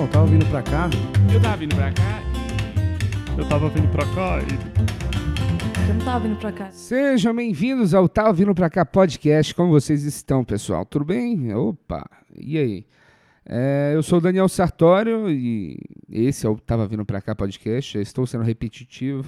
Então, tava vindo pra cá. Eu tava vindo pra cá Eu tava vindo pra cá e. Eu não tava vindo pra cá. Sejam bem-vindos ao Tava Vindo Pra Cá podcast. Como vocês estão, pessoal? Tudo bem? Opa, e aí? É, eu sou o Daniel Sartório e esse é o Tava Vindo Pra Cá podcast. Eu estou sendo repetitivo.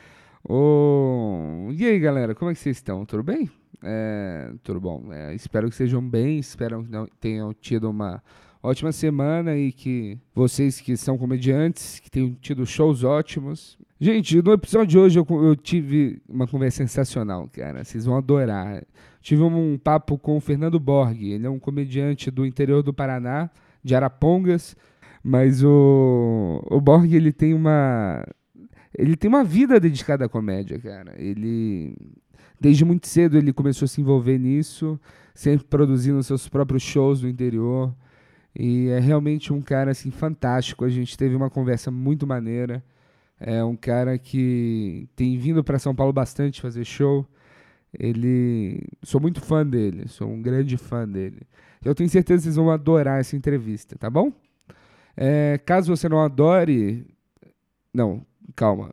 Ô, E aí, galera, como é que vocês estão? Tudo bem? É, tudo bom. É, espero que sejam bem, espero que não- tenham tido uma ótima semana e que vocês que são comediantes, que tenham tido shows ótimos. Gente, no episódio de hoje eu, eu tive uma conversa sensacional, cara. Vocês vão adorar. Tive um papo com o Fernando Borg. Ele é um comediante do interior do Paraná, de Arapongas. Mas o, o Borg, ele tem uma... Ele tem uma vida dedicada à comédia, cara. Ele... Desde muito cedo ele começou a se envolver nisso, sempre produzindo seus próprios shows no interior. E é realmente um cara assim fantástico. A gente teve uma conversa muito maneira. É um cara que tem vindo para São Paulo bastante fazer show. Ele, sou muito fã dele, sou um grande fã dele. Eu tenho certeza que vocês vão adorar essa entrevista, tá bom? É, caso você não adore, não, calma.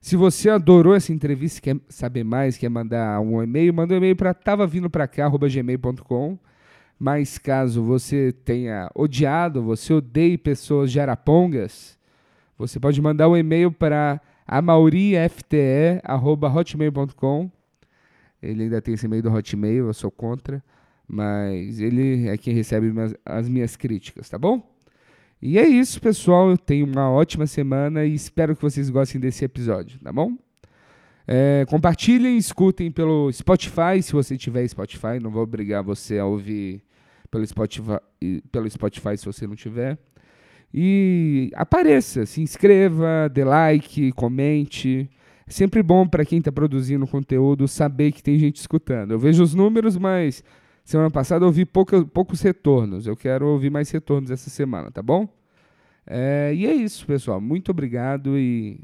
Se você adorou essa entrevista, quer saber mais, quer mandar um e-mail, manda um e-mail para tavavindopracá@gmail.com. Mas caso você tenha odiado, você odeie pessoas de Arapongas, você pode mandar um e-mail para amaurifte@hotmail.com. Ele ainda tem esse e-mail do Hotmail, eu sou contra, mas ele é quem recebe as minhas críticas, tá bom? E é isso, pessoal. Eu tenho uma ótima semana e espero que vocês gostem desse episódio, tá bom? É, compartilhem, escutem pelo Spotify, se você tiver Spotify. Não vou obrigar você a ouvir pelo Spotify, pelo Spotify se você não tiver. E apareça, se inscreva, dê like, comente. É sempre bom para quem está produzindo conteúdo saber que tem gente escutando. Eu vejo os números, mas semana passada eu ouvi pouca, poucos retornos. Eu quero ouvir mais retornos essa semana, tá bom? É, e é isso, pessoal. Muito obrigado e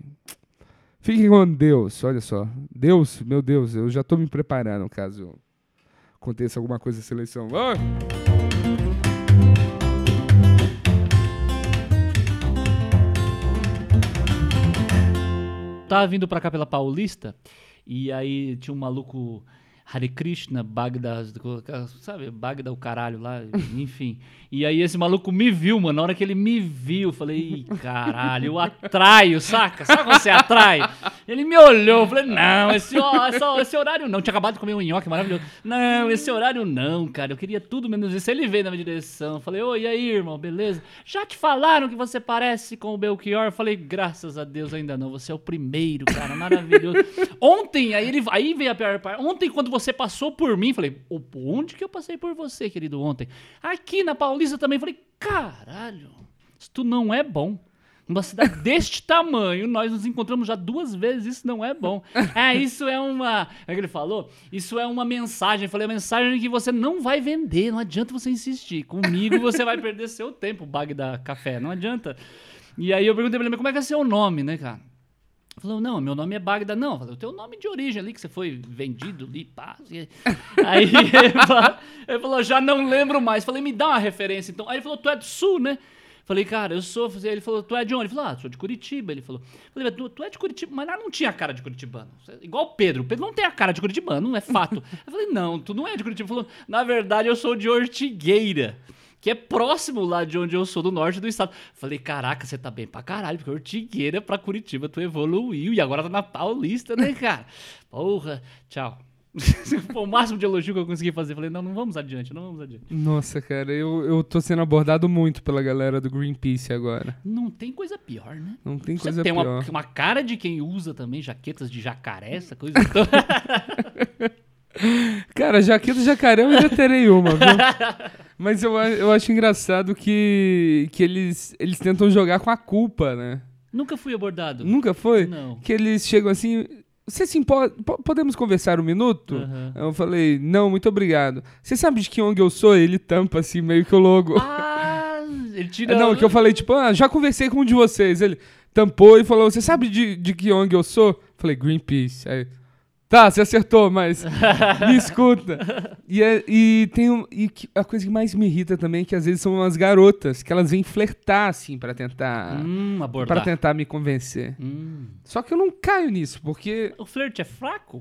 fiquem com Deus. Olha só. Deus, meu Deus, eu já estou me preparando caso aconteça alguma coisa na seleção. Ah! Tava vindo pra cá pela Paulista e aí tinha um maluco Hare Krishna, Bagda, sabe, Bagda o caralho lá, enfim. E aí esse maluco me viu, mano. Na hora que ele me viu, eu falei, "Ih, caralho, eu atraio, saca? Sabe quando você atrai? Ele me olhou, eu falei, não, esse, ó, essa- esse horário não. Tinha acabado de comer um nhoque maravilhoso. Não, esse horário não, cara. Eu queria tudo menos isso. Ele veio na minha direção. Eu falei, oi, e aí, irmão, beleza? Já te falaram que você parece com o Belchior? Eu falei, graças a Deus ainda não. Você é o primeiro, cara, maravilhoso. Ontem, aí, ele, aí veio a pior parte. Ontem, quando você passou por mim, falei, "Ô, onde que eu passei por você, querido, ontem? Aqui na Paulista também. Falei, caralho, isso tu não é bom. Numa cidade deste tamanho, nós nos encontramos já duas vezes, isso não é bom. É, isso é uma. É que ele falou? Isso é uma mensagem. Eu falei, a mensagem que você não vai vender, não adianta você insistir. Comigo você vai perder seu tempo, bag da café, não adianta. E aí eu perguntei pra ele, como é que é seu nome, né, cara? Falou, não, meu nome é Bagda. Não, o teu nome de origem ali, que você foi vendido ali, pá. e- Aí ele falou, falou, já não lembro mais. Falei, me dá uma referência então. Aí ele falou, tu é do sul, né? Falei, cara, eu sou. Ele falou, tu é de onde? Ele falou, ah, sou de Curitiba. Ele falou, falei, tu, tu é de Curitiba, mas lá não tinha cara de curitibano. Igual o Pedro. O Pedro não tem a cara de curitibano, é fato. Eu falei, não, tu não é de Curitiba. Ele falou, na verdade, eu sou de Ortigueira que é próximo lá de onde eu sou, do norte do estado. Falei, caraca, você tá bem pra caralho, porque Ortigueira pra Curitiba tu evoluiu e agora tá na Paulista, né, cara? Porra, tchau. Foi o máximo de elogio que eu consegui fazer. Falei, não, não vamos adiante, não vamos adiante. Nossa, cara, eu, eu tô sendo abordado muito pela galera do Greenpeace agora. Não tem coisa pior, né? Não tem Você coisa tem pior. uma, uma cara de quem usa também jaquetas de jacaré, essa coisa. Então, Cara, jaqueta de jacaré eu ainda terei uma, viu? Mas eu, eu acho engraçado que, que eles, eles tentam jogar com a culpa, né? nunca fui abordado. Nunca foi? Não. Que eles chegam assim. Você se importa? po- Podemos conversar um minuto? Aham. Eu falei, não, muito obrigado. Você sabe de que ONG eu sou? Ele tampa assim, meio que o logo. Ah, ele tira. Não, que eu falei, tipo, ah, já conversei com um de vocês. Ele tampou e falou, você sabe de, de que ONG eu sou? Falei, Greenpeace. Aí, Tá, você acertou, mas me escuta. E, é- e tem um, e a coisa que mais me irrita também é que às vezes são umas garotas que elas vêm flertar assim pra tentar Hum, para abordar. tentar me convencer. Hum. Só que eu não caio nisso, porque O flerte é fraco?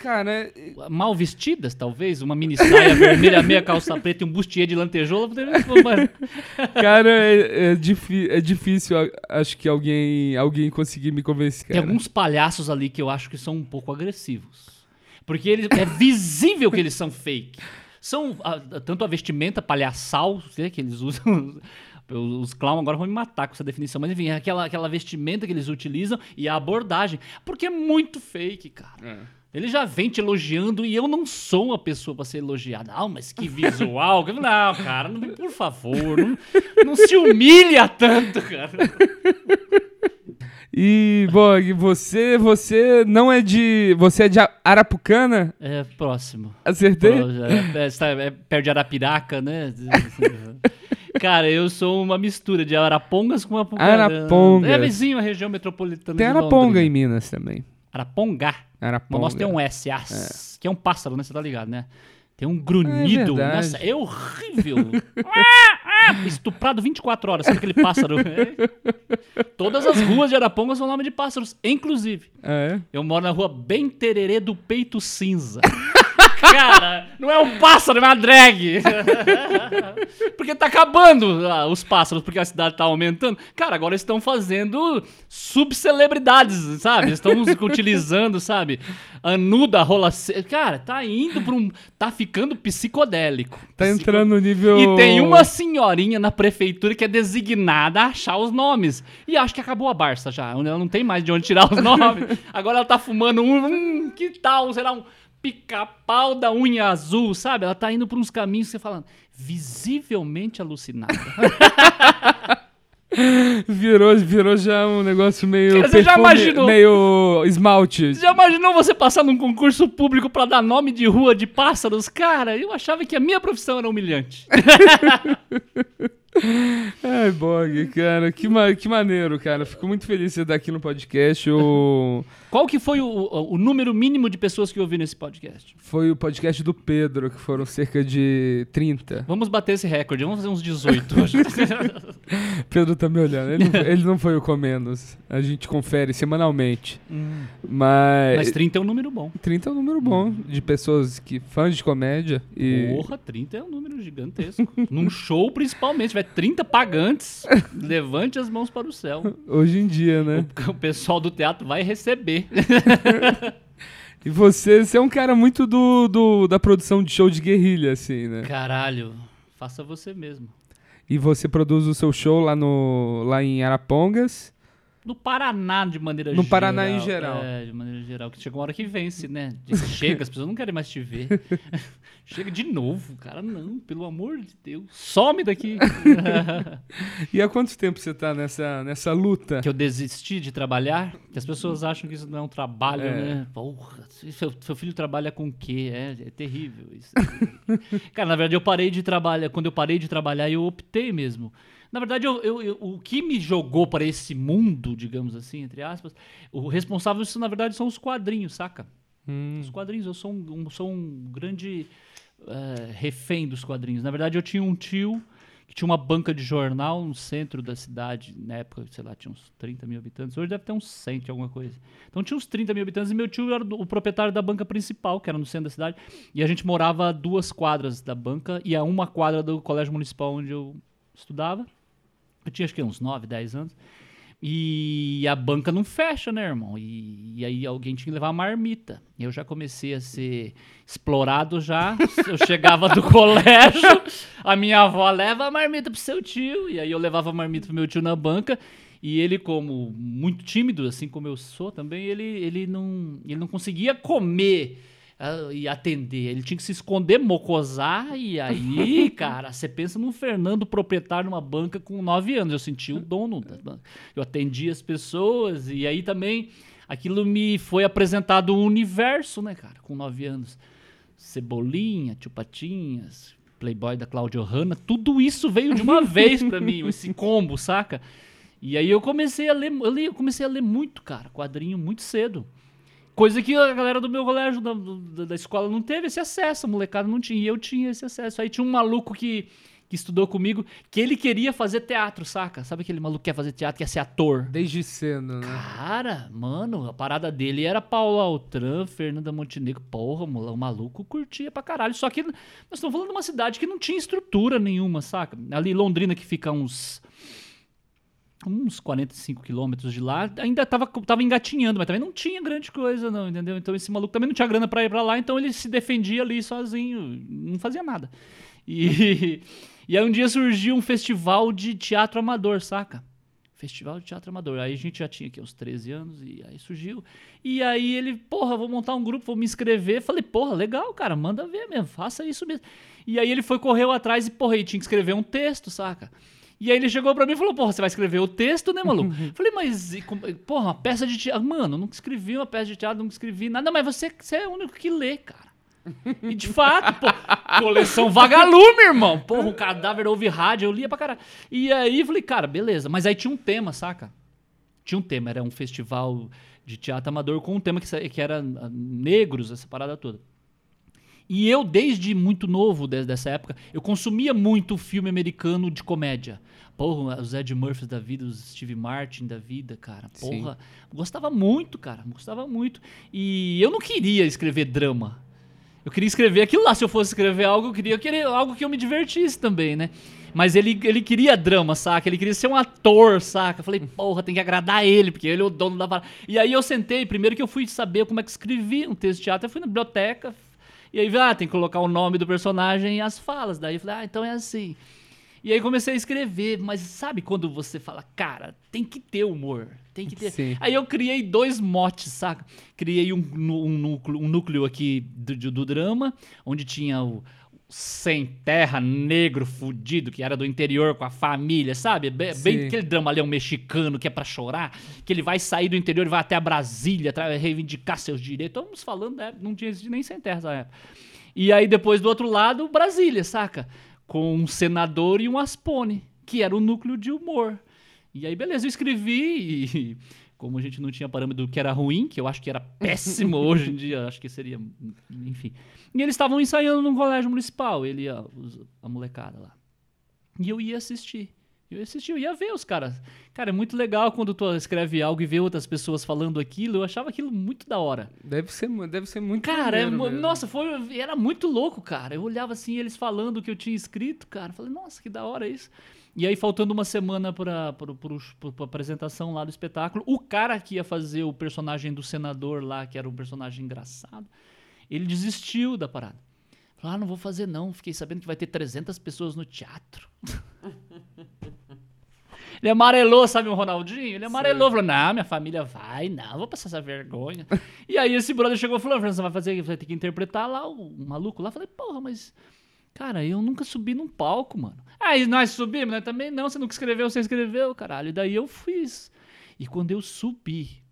Cara, Mal vestidas, talvez? Uma mini saia vermelha, meia calça preta e um bustier de lantejoula? Cara, é, é, é difícil, a- acho que alguém alguém conseguir me convencer. Tem Cara. alguns palhaços ali que eu acho que são um pouco agressivos. Porque eles, é visível que eles são fake. São ah, tanto a vestimenta palhaçal que eles usam. Os clowns agora vão me matar com essa definição. Mas enfim, é aquela, aquela vestimenta que eles utilizam e a abordagem. Porque é muito fake, cara. É. Ele já vem te elogiando e eu não sou uma pessoa pra ser elogiada. Ah, mas que visual. Não, cara, não, por favor, não, não se humilha tanto, cara. E, Bog, você, você não é de. Você é de Arapucana? É, próximo. Acertei? Já É, é, sabe, é perto de Arapiraca, né? Cara, eu sou uma mistura de Arapongas com Apucarana. Arapongas. É vizinho a região metropolitana Tem Araponga em Minas também. Araponga. Araponga. Mas nós tem um S, as, que é um pássaro, né? Você tá ligado, né? Tem um grunhido. verdade. Nossa, é horrível. Ah, ah, Estuprado 24 horas, sabe aquele pássaro? É. Todas as ruas de Araponga são nome de pássaros, inclusive. É? Eu moro na rua Bem Tererê do Peito Cinza. Cara, não é um pássaro, é uma drag. porque tá acabando ah, os pássaros, porque a cidade tá aumentando. Cara, agora estão fazendo subcelebridades, sabe? Estão utilizando, sabe? Anuda, rola. Cara, tá indo pra um. Tá ficando psicodélico. Tá Psico- entrando no nível. e tem uma senhorinha na prefeitura que é designada a achar os nomes. E acho que acabou a Barça já. Ela não tem mais de onde tirar os nomes. Agora ela tá fumando um. Hum, que tal? Será um pica-pau da unha azul, sabe? Ela tá indo por uns caminhos que você fala. Visivelmente alucinada. Virou, virou já um negócio meio. Cara, você já imaginou? Meio esmalte. Você já imaginou você passar num concurso público pra dar nome de rua de pássaros? Cara, eu achava que a minha profissão era humilhante. Ai, Bog, cara, que, ma que maneiro, cara. Fico muito feliz de você estar aqui no podcast. O... Qual que foi o, o- número mínimo de pessoas que ouviram esse podcast? Foi o podcast do Pedro, que foram cerca de 30. Vamos bater esse recorde, vamos fazer uns 18 hoje. Pedro tá me olhando. Ele não, ele não foi o Comendos. A gente confere semanalmente. Mas. Mas 30 é um número bom. 30 é um número bom de pessoas que fãs de comédia. E Porra, 30 é um número gigantesco. Num show, principalmente, tiver 30 pagantes, levante as mãos para o céu. hoje em dia, né? O pessoal do teatro vai receber. E você, você é um cara muito do, do- da produção de show de guerrilha, assim, né? Caralho, faça você mesmo. E você produz o seu show lá, no, lá em Arapongas. No Paraná, de maneira No geral. Paraná em geral. É, de maneira geral. Que chega uma hora que vence, né? Chega, as pessoas não querem mais te ver. Chega de novo, cara. Não, pelo amor de Deus. Some daqui. E há quanto tempo você tá nessa, nessa luta? que eu desisti de trabalhar, que as pessoas acham que isso não é um trabalho, É. né? Porra, seu, seu filho trabalha com o quê? É, é terrível isso. Cara, na verdade, eu parei de trabalhar. Quando eu parei de trabalhar, eu optei mesmo. Na verdade, eu, eu- eu- o que me jogou para esse mundo, digamos assim, entre aspas, o responsável, isso, na verdade, são os quadrinhos, saca? Hum, Os quadrinhos, eu sou um, um- sou um grande eh, refém dos quadrinhos. Na verdade, eu tinha um tio que tinha uma banca de jornal no centro da cidade, na época, sei lá, tinha uns 30 mil habitantes. Hoje deve ter uns 100, alguma coisa. Então tinha uns 30 mil habitantes e meu tio era o proprietário da banca principal, que era no centro da cidade. E a gente morava a duas quadras da banca e a uma quadra do colégio municipal onde eu estudava. Eu tinha acho que uns 9, 10 anos. E a banca não fecha, né, irmão? E, e aí alguém tinha que levar a marmita. Eu já comecei a ser explorado já. Eu chegava do colégio, a minha avó leva a marmita pro seu tio. E aí eu levava a marmita pro meu tio na banca. E ele, como muito tímido, assim como eu sou também, ele, ele, não, ele não conseguia comer e atender. Ele tinha que se esconder, mocosar, e aí, cara, você pensa num Fernando proprietário numa banca com 9 anos. Eu senti o dono da banca. Eu atendia as pessoas, e aí também aquilo me foi apresentado um universo, né, cara, com 9 anos. Cebolinha, Tio Patinhas, Playboy da Claudio Hanna, tudo isso veio de uma vez pra mim, esse combo, saca? E aí eu comecei a ler, eu comecei a ler muito, cara, quadrinho muito cedo. Coisa que a galera do meu colégio, da, do- da escola, não teve esse acesso, a molecada não tinha, e eu tinha esse acesso. Aí tinha um maluco que, que estudou comigo, que ele queria fazer teatro, saca? Sabe aquele maluco que quer fazer teatro, quer ser ator? Desde cedo, né? Cara, mano, a parada dele era Paulo Altran, Fernanda Montenegro. Porra, o maluco curtia pra caralho. Só que nós estamos falando de uma cidade que não tinha estrutura nenhuma, saca? Ali Londrina, que fica uns. Uns 45 quilômetros de lá, ainda tava, tava engatinhando, mas também não tinha grande coisa, não, entendeu? Então esse maluco também não tinha grana pra ir pra lá, então ele se defendia ali sozinho, não fazia nada. E, e aí um dia surgiu um festival de teatro amador, saca? Festival de Teatro Amador. Aí a gente já tinha aqui uns 13 anos e aí surgiu. E aí ele, porra, vou montar um grupo, vou me inscrever. Falei, porra, legal, cara, manda ver mesmo, faça isso mesmo. E aí ele foi, correu atrás e, porra, ele tinha que escrever um texto, saca? E aí ele chegou pra mim e falou, porra, você vai escrever o texto, né, maluco? Falei, mas, e porra, uma peça de teatro. Mano, nunca escrevi uma peça de teatro, nunca escrevi nada, mas você, você é o único que lê, cara. E de fato, pô, coleção vagalume, irmão. Porra, o cadáver ouve rádio, eu lia pra caralho. E aí falei, cara, beleza. Mas aí tinha um tema, saca? Tinha um tema, era um festival de teatro amador com um tema que, que era ah, negros, essa parada toda. E eu, desde muito novo, desde essa época, eu consumia muito filme americano de comédia. Porra, os Ed Murphy da vida, os Steve Martin da vida, cara. Sim. Porra, gostava muito, cara. Gostava muito. E eu não queria escrever drama. Eu queria escrever aquilo lá. Se eu fosse escrever algo, eu queria, eu queria algo que eu me divertisse também, né? Mas ele, ele queria drama, saca? Ele queria ser um ator, saca? Eu falei, porra, tem que agradar ele, porque ele é o dono da parada. E aí eu sentei, primeiro que eu fui saber como é que escrevia um texto de teatro, eu fui na biblioteca, e aí, ah, tem que colocar o nome do personagem e as falas. Daí eu falei, ah, então é assim. E aí comecei a escrever, mas sabe quando você fala, cara, tem que ter humor, tem que ter. Sim. Aí eu criei dois motes, saca? Criei um, um núcleo, um núcleo aqui do- do drama, onde tinha o sem terra, negro, fudido, que era do interior com a família, sabe? Bem, bem aquele drama ali, um mexicano que é pra chorar, que ele vai sair do interior e vai até a Brasília, reivindicar seus direitos. Estamos falando, né? não tinha existido nem sem terra nessa época. E aí depois do outro lado, Brasília, saca? Com um senador e um aspone, que era o núcleo de humor. E aí, beleza, eu escrevi e como a gente não tinha parâmetro do que era ruim, que eu acho que era péssimo hoje em dia, acho que seria, enfim. E eles estavam ensaiando num colégio municipal, ele a, a molecada lá. E eu ia assistir. Eu ia assistir, eu ia ver os caras. Cara, é muito legal quando tu escreve algo e vê outras pessoas falando aquilo. Eu achava aquilo muito da hora. Deve ser, deve ser muito Cara, é nossa, foi, era muito louco, cara. Eu olhava assim, eles falando o que eu tinha escrito, cara. Falei, nossa, que da hora isso. E aí, faltando uma semana pra, pra apresentação lá do espetáculo, o cara que ia fazer o personagem do senador lá, que era um personagem engraçado, ele desistiu da parada. Falou, ah, não vou fazer não. Fiquei sabendo que vai ter 300 pessoas no teatro. Ele amarelou, sabe o Ronaldinho? Ele amarelou, falou, não, minha família vai, não, vou passar essa vergonha. e aí esse brother chegou e falou, você vai fazer, você vai ter que interpretar lá o, o maluco lá. Eu falei, porra, mas, cara, eu nunca subi num palco, mano. Aí nós subimos, né? Também não, você nunca escreveu, você escreveu, caralho. E daí eu fiz. E quando eu subi,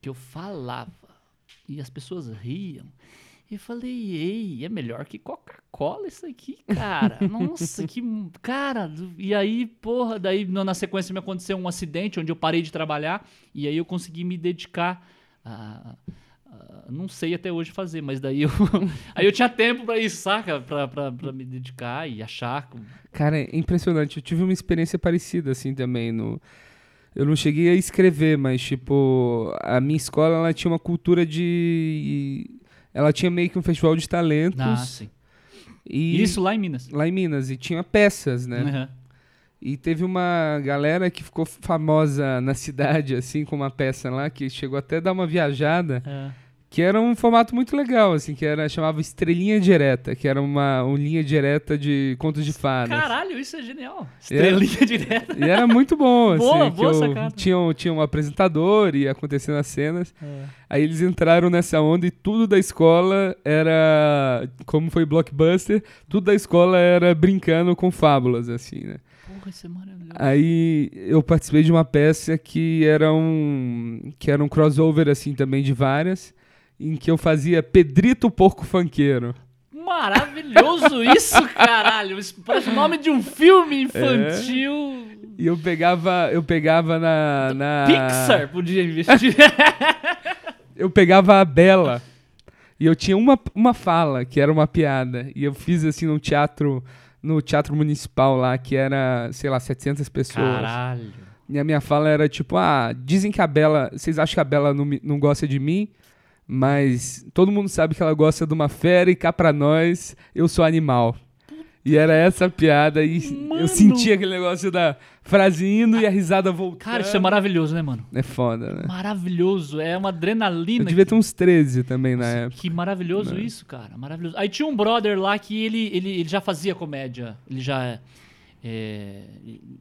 que eu falava, e as pessoas riam, e eu falei, ei, é melhor que Coca-Cola isso aqui, cara. Nossa, que. Cara, e aí, porra, daí na sequência me aconteceu um acidente onde eu parei de trabalhar e aí eu consegui me dedicar a. não sei até hoje fazer, mas daí eu. aí eu tinha tempo pra isso, saca? Pra, pra, pra me dedicar e achar. Cara, é impressionante. Eu tive uma experiência parecida assim também no eu não cheguei a escrever, mas tipo, a minha escola ela tinha uma cultura de ela tinha meio que um festival de talentos Ah, sim. e Isso lá em Minas. lá em Minas e tinha peças, né? Aham. E teve uma galera que ficou famosa na cidade assim com uma peça lá que chegou até a dar uma viajada É. que era um formato muito legal, assim, que era chamava Estrelinha Direta, que era uma, uma linha direta de contos de fadas. Caralho, isso é genial. Estrelinha direta. E era muito bom, assim, Boa, que boa eu- sacada. tinha, um- tinha um apresentador e acontecendo as cenas. É. Aí eles entraram nessa onda e tudo da escola era, como foi blockbuster, tudo da escola era brincando com fábulas, assim, né? Porra, isso é maravilhoso. Aí eu participei de uma peça que era um que era um crossover assim também de várias, em que eu fazia Pedrito Porco Funkeiro. Maravilhoso isso, caralho. Isso parece o nome de um filme infantil. E eu pegava, eu pegava na, na Pixar podia investir. eu pegava a Bela e eu tinha uma, uma fala, que era uma piada. E eu fiz assim no teatro, no teatro municipal lá, que era, sei lá, 700 pessoas. Caralho. E a minha fala era tipo, ah, dizem que a Bela, vocês acham que a Bela não, não gosta de mim? Mas todo mundo sabe que ela gosta de uma fera e cá pra nós, eu sou animal. E era essa a piada e Mano. eu sentia aquele negócio da frase indo e a risada voltando. Cara, isso é maravilhoso, né, mano? É foda, né? Maravilhoso. É uma adrenalina. Eu devia ter uns 13 também na época. Que maravilhoso isso, cara. Maravilhoso. Aí tinha um brother lá que ele, ele, ele já fazia comédia. Ele já. é,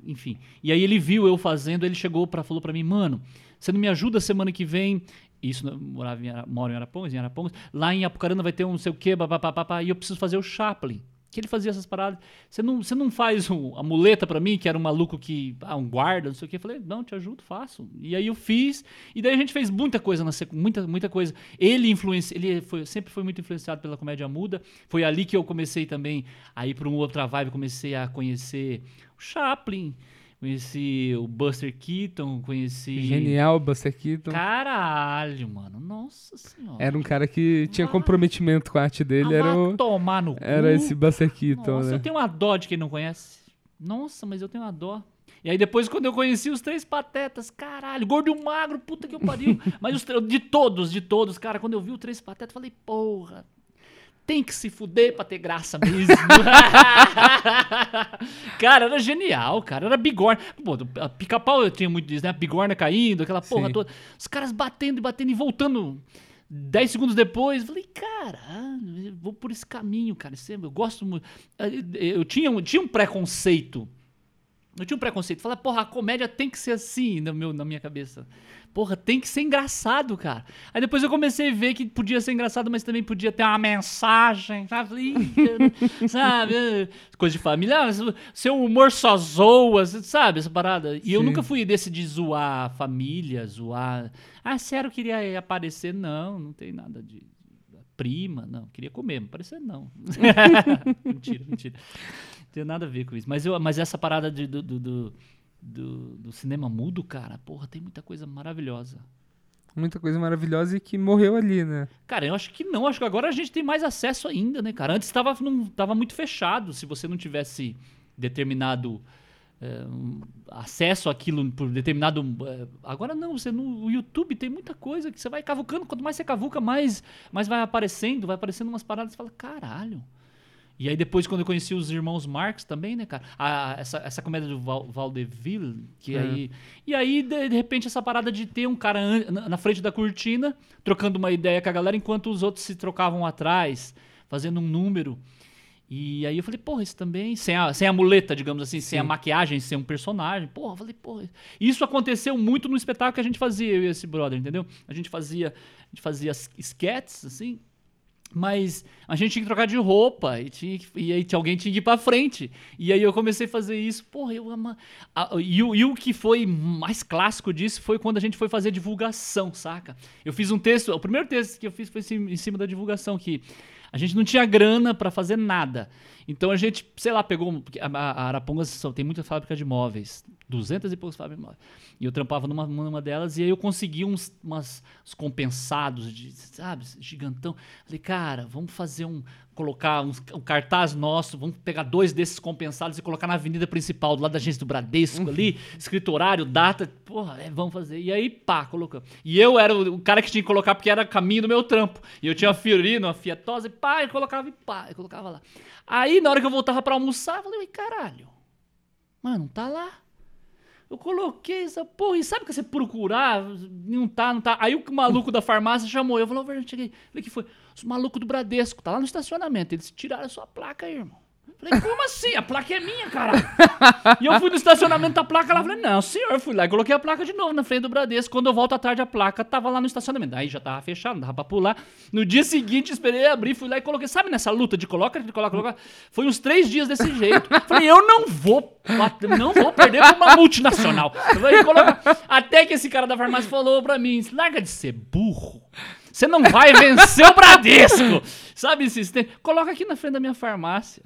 enfim. E aí ele viu eu fazendo, ele chegou para falou pra mim, mano, você não me ajuda semana que vem? Isso, eu morava em, moro em Arapongas, em Arapongas. Lá em Apucarana vai ter um não sei o quê, papapá, e eu preciso fazer o Chaplin. Que ele fazia essas paradas. Você não, você não faz o- a muleta pra mim, que era um maluco que. Ah, um guarda, não sei o quê. Eu falei, não, te ajudo, faço. E aí eu fiz. E daí a gente fez muita coisa na secu, muita, muita coisa. Ele influencia, ele foi, sempre foi muito influenciado pela comédia muda. Foi ali que eu comecei também a ir pra uma outra vibe, comecei a conhecer o Chaplin, conheci o Buster Keaton, conheci. Genial, Buster Keaton. Caralho, mano. Nossa senhora. Era um cara que tinha Vai- comprometimento com a arte dele, Ah, era, o, tomar no cu. era esse Buster Keaton, Nossa, né? eu tenho uma dó de quem não conhece. Nossa, mas eu tenho uma dó. E aí depois, quando eu conheci os três patetas, caralho, gordo e magro, puta que eu pariu. mas os, de todos, de todos, cara, quando eu vi o três patetas, eu falei, porra, tem que se fuder pra ter graça mesmo. cara, era genial, cara, era bigorna. Pô, pica-pau eu tinha muito disso, né? A bigorna caindo, aquela porra Sim. toda. Os caras batendo e batendo e voltando. Dez segundos depois, falei, cara, vou por esse caminho, cara. é- Eu gosto muito. Eu tinha, um- tinha um preconceito. Eu tinha um preconceito. Falei, porra, a comédia tem que ser assim no meu, na minha cabeça. Porra, tem que ser engraçado, cara. Aí depois eu comecei a ver que podia ser engraçado, mas também podia ter uma mensagem, sabe? Falei, "Ih, sabe? Coisa de família. Ah, seu humor só zoa, sabe? Essa parada. E eu Sim. nunca fui desse de zoar a família, zoar. Ah, sério, queria aparecer? Não, não tem nada de. Prima, não. Queria comer, mas aparecer não. mentira, mentira. Não tem nada a ver com isso. Mas, eu, mas essa parada de- do, do, do, do- do cinema mudo, cara, porra, tem muita coisa maravilhosa. Muita coisa maravilhosa e que morreu ali, né? Cara, eu acho que não. Acho que agora a gente tem mais acesso ainda, né, cara? Antes tava, não, tava muito fechado. Se você não tivesse determinado é, acesso àquilo por determinado. é, agora não, você no YouTube tem muita coisa que você vai cavucando. Quanto mais você cavuca, mais, mais vai aparecendo. Vai aparecendo umas paradas e fala, caralho. E aí depois, quando eu conheci os irmãos Marx também, né, cara? A- essa, essa comédia do Val, Valdeville, que É. aí... E aí, de, de repente, essa parada de ter um cara an- na, na frente da cortina, trocando uma ideia com a galera, enquanto os outros se trocavam atrás, fazendo um número. E aí eu falei, porra, isso também... Sem a, sem a muleta, digamos assim, sem a Sim. maquiagem, sem um personagem. Porra, eu falei, porra... Isso aconteceu muito no espetáculo que a gente fazia, eu e esse brother, entendeu? A gente fazia, a gente fazia sketches, assim, mas a gente tinha que trocar de roupa e, tinha que- e aí alguém tinha que ir pra frente. E aí eu comecei a fazer isso. Porra, eu amo. e, o- e o que foi mais clássico disso foi quando a gente foi fazer divulgação, saca? Eu fiz um texto, o primeiro texto que eu fiz foi em cima da divulgação, que a gente não tinha grana pra fazer nada. Então a gente, sei lá, pegou. a Arapongas só tem muita fábrica de móveis, 200 e poucos fábricas de móveis. E eu trampava numa, numa delas e aí eu consegui uns, umas, uns compensados, de, sabe, gigantão. Falei, cara, vamos fazer um. Colocar uns- um cartaz nosso, vamos pegar dois desses compensados e colocar na avenida principal, do lado da agência do Bradesco ali, escrito horário, data. Porra, é, vamos fazer. E aí, pá, colocou. E eu era o, o cara que tinha que colocar porque era caminho do meu trampo. E eu tinha uma Fiorino, uma Fiatosa, e pá, eu colocava e pá, eu colocava lá. Aí, na hora que eu voltava pra almoçar, eu falei, "Ué, caralho, mano, tá lá. Eu coloquei essa porra, e sabe que você procurar, não tá, não tá. Aí o maluco da farmácia chamou eu, falou, "Ô, cheguei. Falei, que foi? Os malucos do Bradesco, tá lá no estacionamento. Eles tiraram a sua placa aí, irmão. Falei, como assim? A placa é minha, caralho. e eu fui no estacionamento da placa lá, falei, não, senhor, fui lá e coloquei a placa de novo na frente do Bradesco. Quando eu volto à tarde, a placa tava lá no estacionamento. Aí já tava fechado, não dava pra pular. No dia seguinte, esperei abrir, fui lá e coloquei. Sabe nessa luta de coloca, de coloca, coloca? Foi uns três dias desse jeito. Falei, eu não vou, não vou perder pra uma multinacional. Falei. Até que esse cara da farmácia falou pra mim, larga de ser burro. Você não vai vencer o Bradesco. Sabe sistema? Coloca aqui na frente da minha farmácia.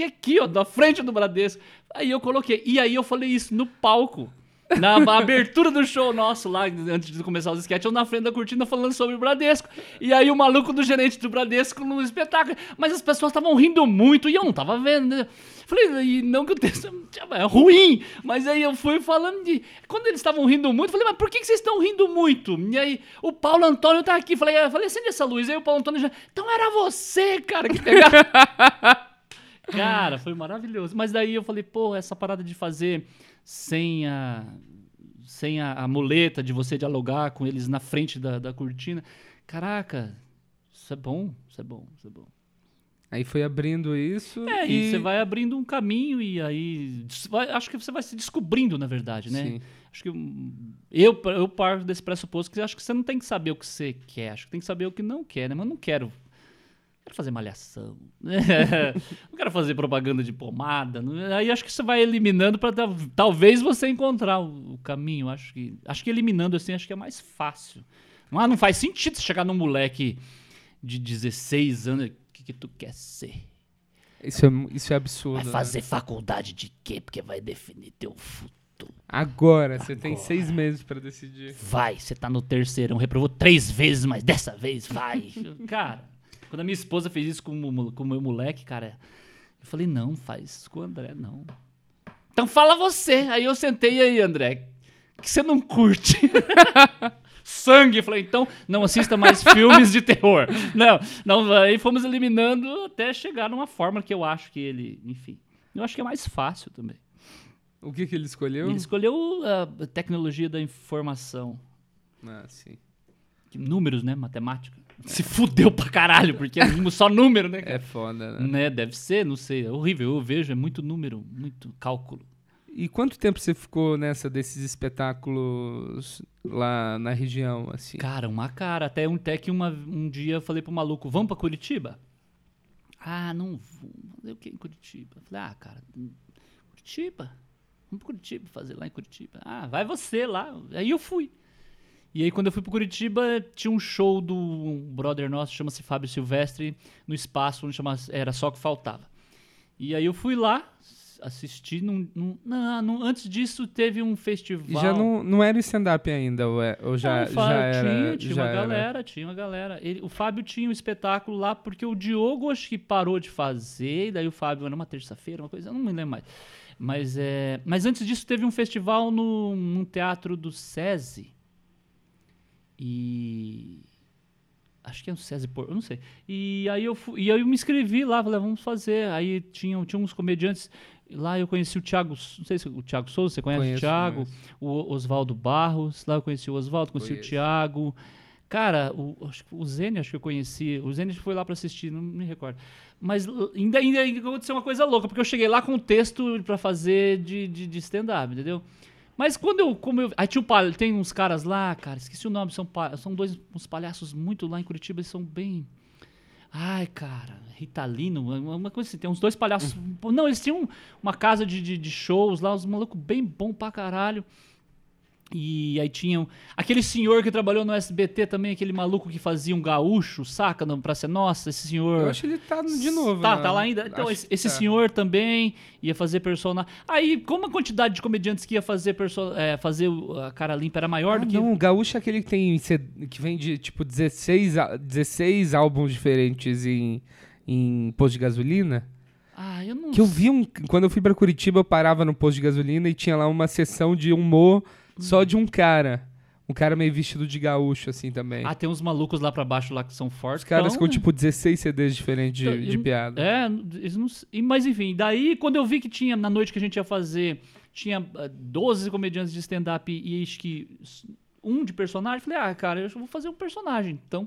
Que aqui, ó, da frente do Bradesco. Aí eu coloquei. E aí eu falei isso no palco. Na abertura do show nosso lá, antes de começar os sketches, eu na frente da cortina falando sobre o Bradesco. E aí o maluco do gerente do Bradesco no espetáculo. Mas as pessoas estavam rindo muito e eu não tava vendo. né? Falei, não que o texto é ruim, mas aí eu fui falando de. Quando eles estavam rindo muito, falei, mas por que vocês estão rindo muito? E aí o Paulo Antônio tá aqui. Falei, eu falei, acende essa luz. Aí o Paulo Antônio já. Então era você, cara, que pegava. Cara, foi maravilhoso. Mas daí eu falei, pô, essa parada de fazer sem a, sem a, a muleta de você dialogar com eles na frente da, da cortina. Caraca, isso é bom, isso é bom, isso é bom. Aí foi abrindo isso. É, e você vai abrindo um caminho e aí. vai- acho que você vai se descobrindo, na verdade, né? Sim. Acho que eu, eu parto desse pressuposto que acho que você não tem que saber o que você quer, acho que tem que saber o que não quer, né? Mas eu não quero. Quero fazer malhação. não quero fazer propaganda de pomada. Aí acho que você vai eliminando para talvez você encontrar o, caminho. Acho que, acho que eliminando assim, acho que é mais fácil. Mas não faz sentido você chegar num moleque de 16 anos. O que, que tu quer ser? Isso é, isso é absurdo. Vai né? fazer faculdade de quê? Porque vai definir teu futuro. Agora, você tem seis meses pra decidir. Vai, você tá no terceirão, reprovou três vezes, mas dessa vez vai. cara, quando a minha esposa fez isso com o com o meu moleque, cara, eu falei, não, faz isso com o André, não. Então fala você. Aí eu sentei e aí, André, que você não curte? Sangue. Eu falei, então não assista mais filmes de terror. Não, não, aí fomos eliminando até chegar numa forma que eu acho que ele, enfim, eu acho que é mais fácil também. O que, que ele escolheu? Ele escolheu a tecnologia da informação. Ah, sim. Números, né? Matemática. Se fudeu pra caralho, porque é só número, né? É cara? foda, né? Né, deve ser, não sei. É horrível. Eu vejo, é muito número, muito cálculo. E quanto tempo você ficou nessa desses espetáculos lá na região, assim? Cara, uma cara. Até um, que uma, um dia eu falei pro maluco, vamos pra Curitiba? Ah, não vou. Fazer o que em Curitiba? Eu falei, ah, cara, Curitiba. Vamos pra Curitiba fazer lá em Curitiba. Ah, vai você lá. Aí eu fui. E aí, quando eu fui pro Curitiba, tinha um show do um brother nosso, chama-se Fábio Silvestre, no espaço, onde chama, era só o que faltava. E aí eu fui lá, assisti. Num, num- não, não, antes disso, teve um festival. E já não, não era stand-up ainda, ou, é- ou já, Não, já era? Tinha, tinha já uma era. galera, tinha uma galera. Ele- o Fábio tinha um espetáculo lá porque o Diogo acho que parou de fazer, e daí o Fábio era uma terça-feira, uma coisa, eu não me lembro mais. Mas, é, mas antes disso teve um festival no, num teatro do SESI. E. Acho que é o SESI Por, eu não sei. E aí eu, fui, e aí eu me inscrevi lá, falei, vamos fazer. Aí tinham, tinha uns comediantes. Lá eu conheci o Thiago, não sei se o Thiago Souza, você conhece Conheço, o Thiago? conheço. o Oswaldo Barros, lá eu conheci o Oswaldo, conheci Conheço. o Thiago. Cara, o, o Zene, acho que eu conheci. O Zene foi lá pra assistir, não me recordo. Mas ainda, ainda, aconteceu uma coisa louca, porque eu cheguei lá com um texto pra fazer de, de, de stand-up, entendeu? Mas quando eu. Como eu aí tinha um tem uns caras lá, cara, esqueci o nome, são, são dois uns palhaços muito lá em Curitiba, eles são bem. Ai, cara, Ritalino, uma uma coisa assim, tem uns dois palhaços. Não, eles tinham uma casa de, de, de shows lá, uns malucos bem bom pra caralho. E aí tinham. Aquele senhor que trabalhou no SBT também, aquele maluco que fazia um gaúcho, saca? No Praça é Nossa, esse senhor. Eu acho que ele tá de novo. Tá, né? tá lá ainda. Então, Acho esse, tá. senhor também ia fazer personagem. Aí, como a quantidade de comediantes que ia fazer, perso... é, fazer a cara limpa era maior Ah, do que. não, o Gaúcho é aquele que tem que vende tipo 16, á- 16 álbuns diferentes em, em posto de gasolina. Ah, eu não Que eu vi um. Quando eu fui pra Curitiba, eu parava no posto de gasolina e tinha lá uma sessão de humor Hum. Só de um cara. Um cara meio vestido de gaúcho, assim também. Ah, tem uns malucos lá pra baixo lá que são fortes. Os caras então, com tipo 16 CDs diferentes Então, de, de eu- piada. É, eles não, e- mas enfim, daí quando eu vi que tinha, na noite que a gente ia fazer, tinha ah, 12 comediantes de stand-up e acho que um de personagem, falei, ah, cara, eu vou fazer um personagem, então.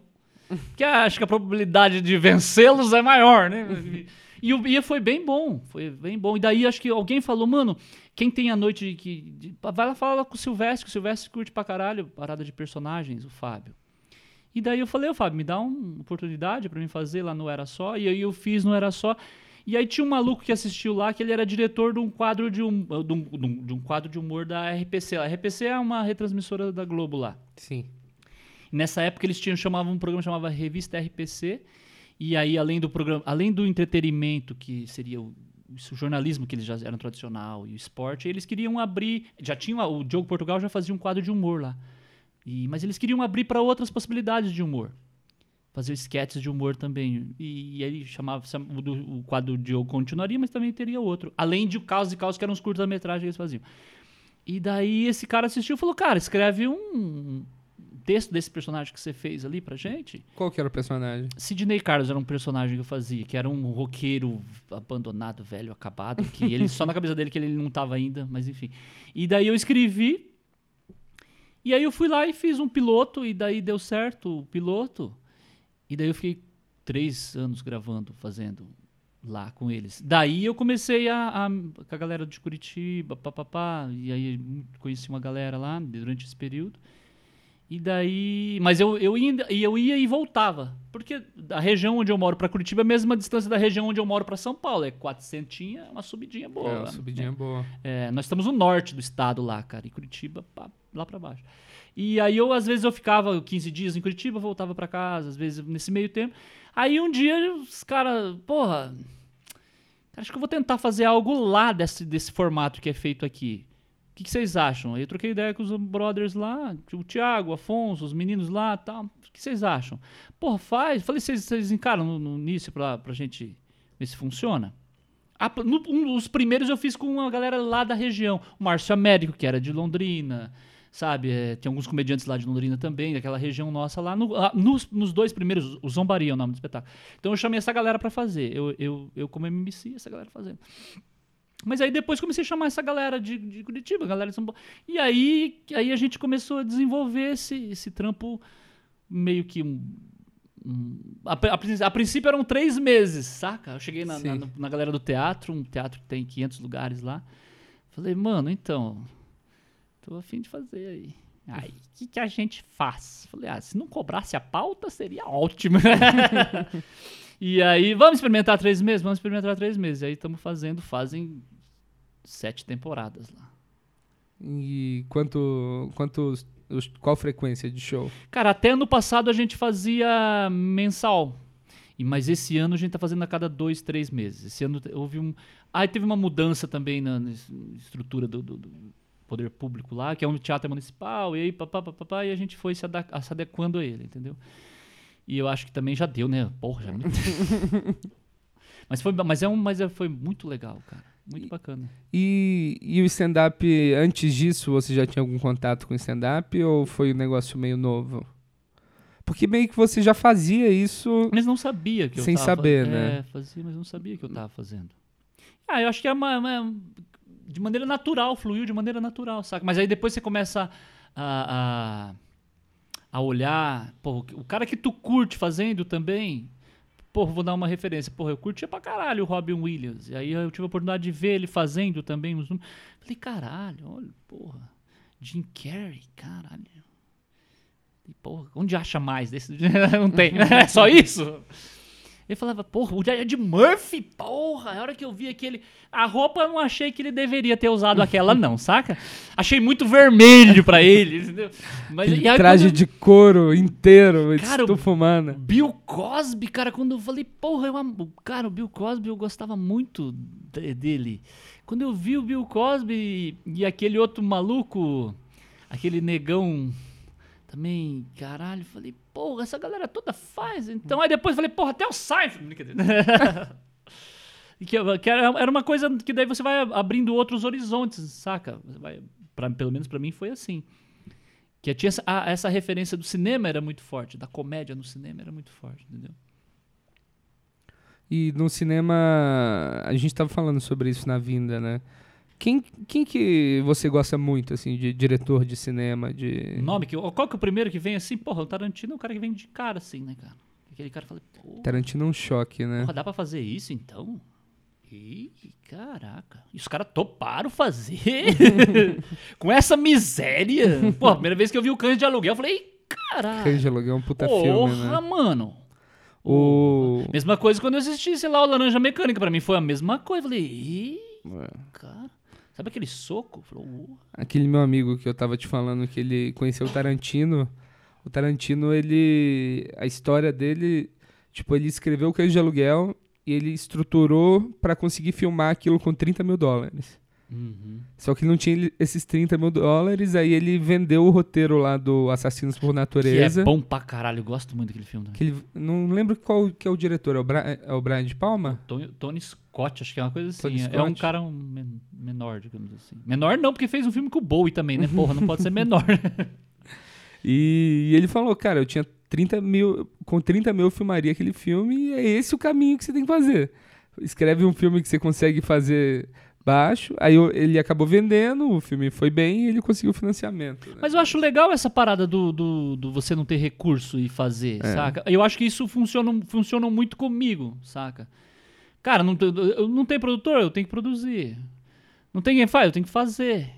Que acho que a probabilidade de vencê-los é maior, né? E o e foi bem bom, foi bem bom. E daí acho que alguém falou, mano, quem tem a noite que. de- vai lá falar com o Silvestre, que o Silvestre curte pra caralho parada de personagens, o Fábio. E daí eu falei, ô Fábio, me dá uma oportunidade pra mim fazer lá no Era Só. E aí eu fiz no Era Só. E aí tinha um maluco que assistiu lá, que ele era diretor de um quadro de um, de um, de um- quadro de humor da RPC. A RPC é uma retransmissora da Globo lá. Sim. Nessa época eles tinham chamavam um programa que chamava Revista RPC. E aí além do programa, além do entretenimento que seria o, o jornalismo que eles já eram tradicional e o esporte, eles queriam abrir, já tinham a- o Diogo Portugal já fazia um quadro de humor lá. E, mas eles queriam abrir para outras possibilidades de humor. Fazer sketches de humor também. E, e aí chamava cham- o, o quadro do Diogo continuaria, mas também teria outro. Além de Caos e Caos, que eram os curtas-metragens que eles faziam. E daí esse cara assistiu e falou: Cara, escreve um texto desse personagem que você fez ali pra gente. Qual que era o personagem? Sidney Carlos era um personagem que eu fazia, que era um roqueiro abandonado, velho, acabado, que ele só na cabeça dele que ele não tava ainda, mas enfim. E daí eu escrevi. E aí eu fui lá e fiz um piloto, e daí deu certo o piloto. E daí eu fiquei três anos gravando, fazendo lá com eles. Daí eu comecei a, a com a galera de Curitiba, papapá, e aí conheci uma galera lá durante esse período. E daí. Mas eu, eu, ia, e eu ia e voltava. Porque da região onde eu moro pra Curitiba é a mesma distância da região onde eu moro pra São Paulo. É 400, é uma subidinha boa. é, uma subidinha boa. É, nós estamos no norte do estado lá, cara, em Curitiba, pá, lá pra baixo. E aí eu, às vezes, eu ficava 15 dias em Curitiba, voltava pra casa, às vezes nesse meio tempo. Aí um dia os caras, porra, acho que eu vou tentar fazer algo lá desse, desse formato que é feito aqui. O que, vocês acham? Eu troquei ideia com os brothers lá, o Thiago, o Afonso, os meninos lá tal. O que vocês acham? Porra, faz. Falei, vocês, encaram no, no início pra, pra gente ver se funciona? A- no- um dos primeiros eu fiz com uma galera lá da região. O Márcio Américo, que era de Londrina, sabe? É, tem alguns comediantes lá de Londrina também, daquela região nossa lá. No- ah, nos, nos dois primeiros, o Zombaria é o nome do espetáculo. Então eu chamei essa galera pra fazer. Eu, eu, eu como MC, essa galera fazendo. Mas aí depois comecei a chamar essa galera de, de Curitiba, galera de São Paulo. E aí, aí a gente começou a desenvolver esse, esse trampo meio que um, um- a, a a princípio eram três meses, saca? Eu cheguei na, na, na galera do teatro, um teatro que tem 500 lugares lá. Falei, mano, então, tô a fim de fazer aí. Aí, o que, que a gente faz? Falei, ah, se não cobrasse a pauta, seria ótimo. e aí, vamos experimentar três meses? Vamos experimentar três meses. E aí estamos fazendo, fazem sete temporadas lá. E quanto, quantos, os- qual frequência de show? Cara, até ano passado a gente fazia mensal. E, mas esse ano a gente tá fazendo a cada dois, três meses. Esse ano houve um. Aí teve uma mudança também na, na es- estrutura do, do- do poder público lá, que é um teatro municipal, e aí papá, papá, e a gente foi se, se adequando a ele, entendeu? E eu acho que também já deu, né? Porra, já é mas, foi, mas, é um, mas é- foi muito legal, cara. Muito bacana. E, e o stand-up, antes disso, você já tinha algum contato com o stand-up ou foi um negócio meio novo? Porque meio que você já fazia isso. Mas não sabia que eu Sem tava saber, é, né? fazia, mas não sabia que eu tava fazendo. Ah, eu acho que é uma, uma- de maneira natural, fluiu de maneira natural, saca? Mas aí depois você começa a, a, a olhar, pô, o cara que tu curte fazendo também, porra, vou dar uma referência, porra, eu curtia pra caralho o Robin Williams, e aí eu tive a oportunidade de ver ele fazendo também uns números. Falei, caralho, olha, porra, Jim Carrey, caralho. E, porra, onde acha mais desse? Não tem. É só isso? Ele falava, porra, o Ed Murphy, porra, a hora que eu vi aquele. A roupa eu não achei que ele deveria ter usado aquela, não, saca? Achei muito vermelho pra ele, entendeu? Mas e aí traje quando- de couro inteiro, Cara, o- estufumana. Bill Cosby, cara, quando eu falei, porra, eu amo. Cara, o Bill Cosby eu gostava muito de- dele. Quando eu vi o Bill Cosby e aquele outro maluco, aquele negão também, caralho, eu falei, porra, essa galera toda faz. Então, aí depois eu falei, porra, até o Seinfeld. Brincadeira. E que, que era, era uma coisa que daí você vai abrindo outros horizontes, saca? Vai, pra, pelo menos pra mim foi assim. Que tinha essa, a- essa referência do cinema era muito forte, da comédia no cinema era muito forte, entendeu? E no cinema, a gente tava falando sobre isso na vinda, né? Quem, quem que você gosta muito, assim, de diretor de cinema, de... Nome, que, qual que é o primeiro que vem assim? Porra, o Tarantino é o cara que vem de cara assim, né, cara? Aquele cara fala, porra, Tarantino é um choque, né? porra, dá pra fazer isso então? Ih, caraca. E os caras toparam fazer? Com essa miséria? Pô, a primeira vez que eu vi o Cães de Aluguel, eu falei, caralho. Cães de Aluguel é um puta Porra, filme, né? mano. O... Mesma coisa quando eu assisti, sei lá, o Laranja Mecânica. Pra mim foi a mesma coisa. Eu falei, ih, cara. Sabe aquele soco? Falou, "Uou." Aquele meu amigo que eu tava te falando que ele conheceu o Tarantino. O Tarantino, ele. A história dele. Tipo, ele escreveu o Cães de Aluguel. e ele estruturou pra conseguir filmar aquilo com 30 mil dólares. Uhum. Só que ele não tinha esses 30 mil dólares, aí ele vendeu o roteiro lá do Assassinos por Que Natureza. é bom pra caralho, eu gosto muito daquele filme que ele- não lembro qual que é o diretor, é o, Bra é o Brian de Palma? Tony, Tony Scott, acho que é uma coisa assim. É um Scott. cara um men- menor, digamos assim. Menor não, porque fez um filme com o Bowie também, né? Porra, não pode ser menor. E, e ele falou, cara, eu tinha 30 mil, com 30 mil eu filmaria aquele filme e é esse o caminho que você tem que fazer. Escreve um filme que você consegue fazer baixo, aí eu- ele acabou vendendo, o filme foi bem e ele conseguiu financiamento. né? Mas eu acho legal essa parada do, do, do você não ter recurso e fazer, É. saca? Eu acho que isso funciona, funciona muito comigo, saca? Cara, não, não tem produtor, eu tenho que produzir. Não tem quem faz, eu tenho que fazer.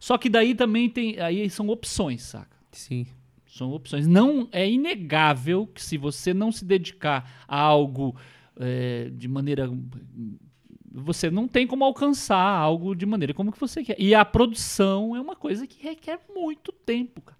Só que daí também tem. Aí são opções, saca? Sim. São opções. Não é inegável que se você não se dedicar a algo é, de maneira. Você não tem como alcançar algo de maneira como que você quer. E a produção é uma coisa que requer muito tempo, cara.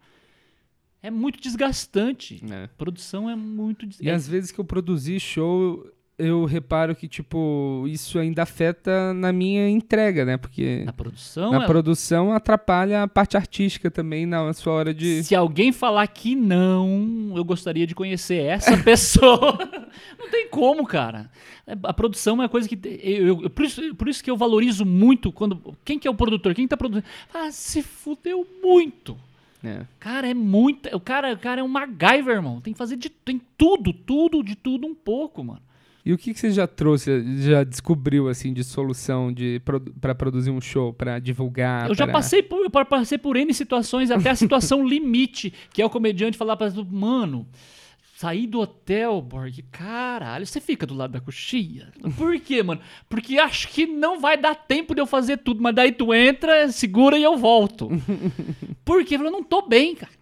É muito desgastante. Produção é muito E desgastante. às vezes que eu produzi show, eu reparo que, tipo, isso ainda afeta na minha entrega, né? Porque Na produção, na ela- produção atrapalha a parte artística também na sua hora de. se alguém falar que não, eu gostaria de conhecer essa pessoa. não tem como, cara. É, A produção é uma coisa que. Eu, eu- por, isso, por isso que eu valorizo muito quando. Quem que é o produtor? Quem tá produzindo? Ah, se fudeu muito. É. Cara, é muito. O cara, o cara é um MacGyver, irmão. Tem que fazer de. Tem tudo, tudo, de tudo um pouco, mano. E o que, que você já trouxe, já descobriu, assim, de solução de, pra produzir um show, pra divulgar? Eu já pra- passei por, eu passei por N situações, até a situação limite, que é o comediante falar pra mano, sair do hotel, Borg, caralho, você fica do lado da coxinha? Por quê, mano? Porque acho que não vai dar tempo de eu fazer tudo, mas daí tu entra, segura e eu volto. Por quê? Eu não tô bem, cara.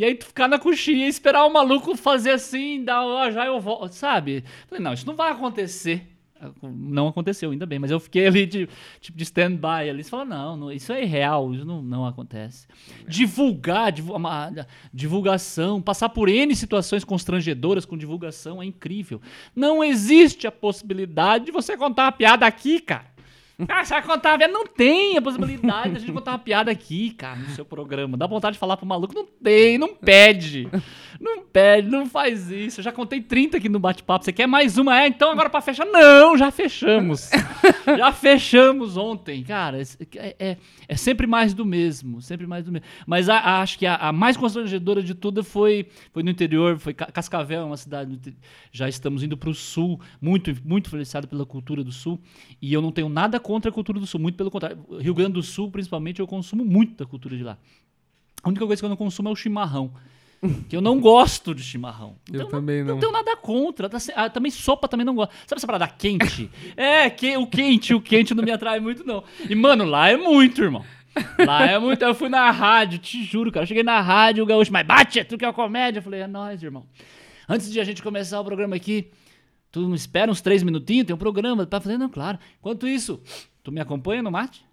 E aí tu ficar na coxinha e esperar o maluco fazer assim, dar, ó, já eu volto, sabe? Falei, não, isso não vai acontecer. Não aconteceu, ainda bem, mas eu fiquei ali de, tipo, de stand-by ali. Você fala, não, não, isso é irreal, isso não, não acontece. Divulgar, divu- uma- divulgação, passar por N situações constrangedoras com divulgação é incrível. Não existe a possibilidade de você contar uma piada aqui, cara. Ah, uma piada? Não tem a possibilidade da gente contar uma piada aqui, cara, no seu programa. Dá vontade de falar pro maluco? Não tem, não pede. Não pede, não faz isso. Eu já contei 30 aqui no bate-papo. Você quer mais uma? É, então agora pra fechar? Não, já fechamos. já fechamos ontem. Cara, é, é, é sempre mais do mesmo. Sempre mais do mesmo. Mas a- a- acho que a, a mais constrangedora de tudo foi, foi no interior. Foi Ca- Cascavel, é uma cidade. Já estamos indo pro sul. Muito, muito influenciado pela cultura do sul. E eu não tenho nada contra a cultura do sul. Muito pelo contrário. Rio Grande do Sul, principalmente, eu consumo muito da cultura de lá. A única coisa que eu não consumo é o chimarrão. Que eu não gosto de chimarrão. Eu Então, também não não. tenho nada contra. Tá ah, também sopa também não gosto. Sabe essa parada quente? é, que, o quente, o quente não me atrai muito, não. E, mano, lá é muito, irmão. Lá é muito. Eu fui na rádio, te juro, cara. Eu cheguei na rádio, o gaúcho, mas bate, tu que é comédia. Eu falei, é nóis, irmão. Antes de a gente começar o programa aqui, tu não espera uns três minutinhos, tem um programa. Tá falando, não, claro. Enquanto isso, tu me acompanha no mate?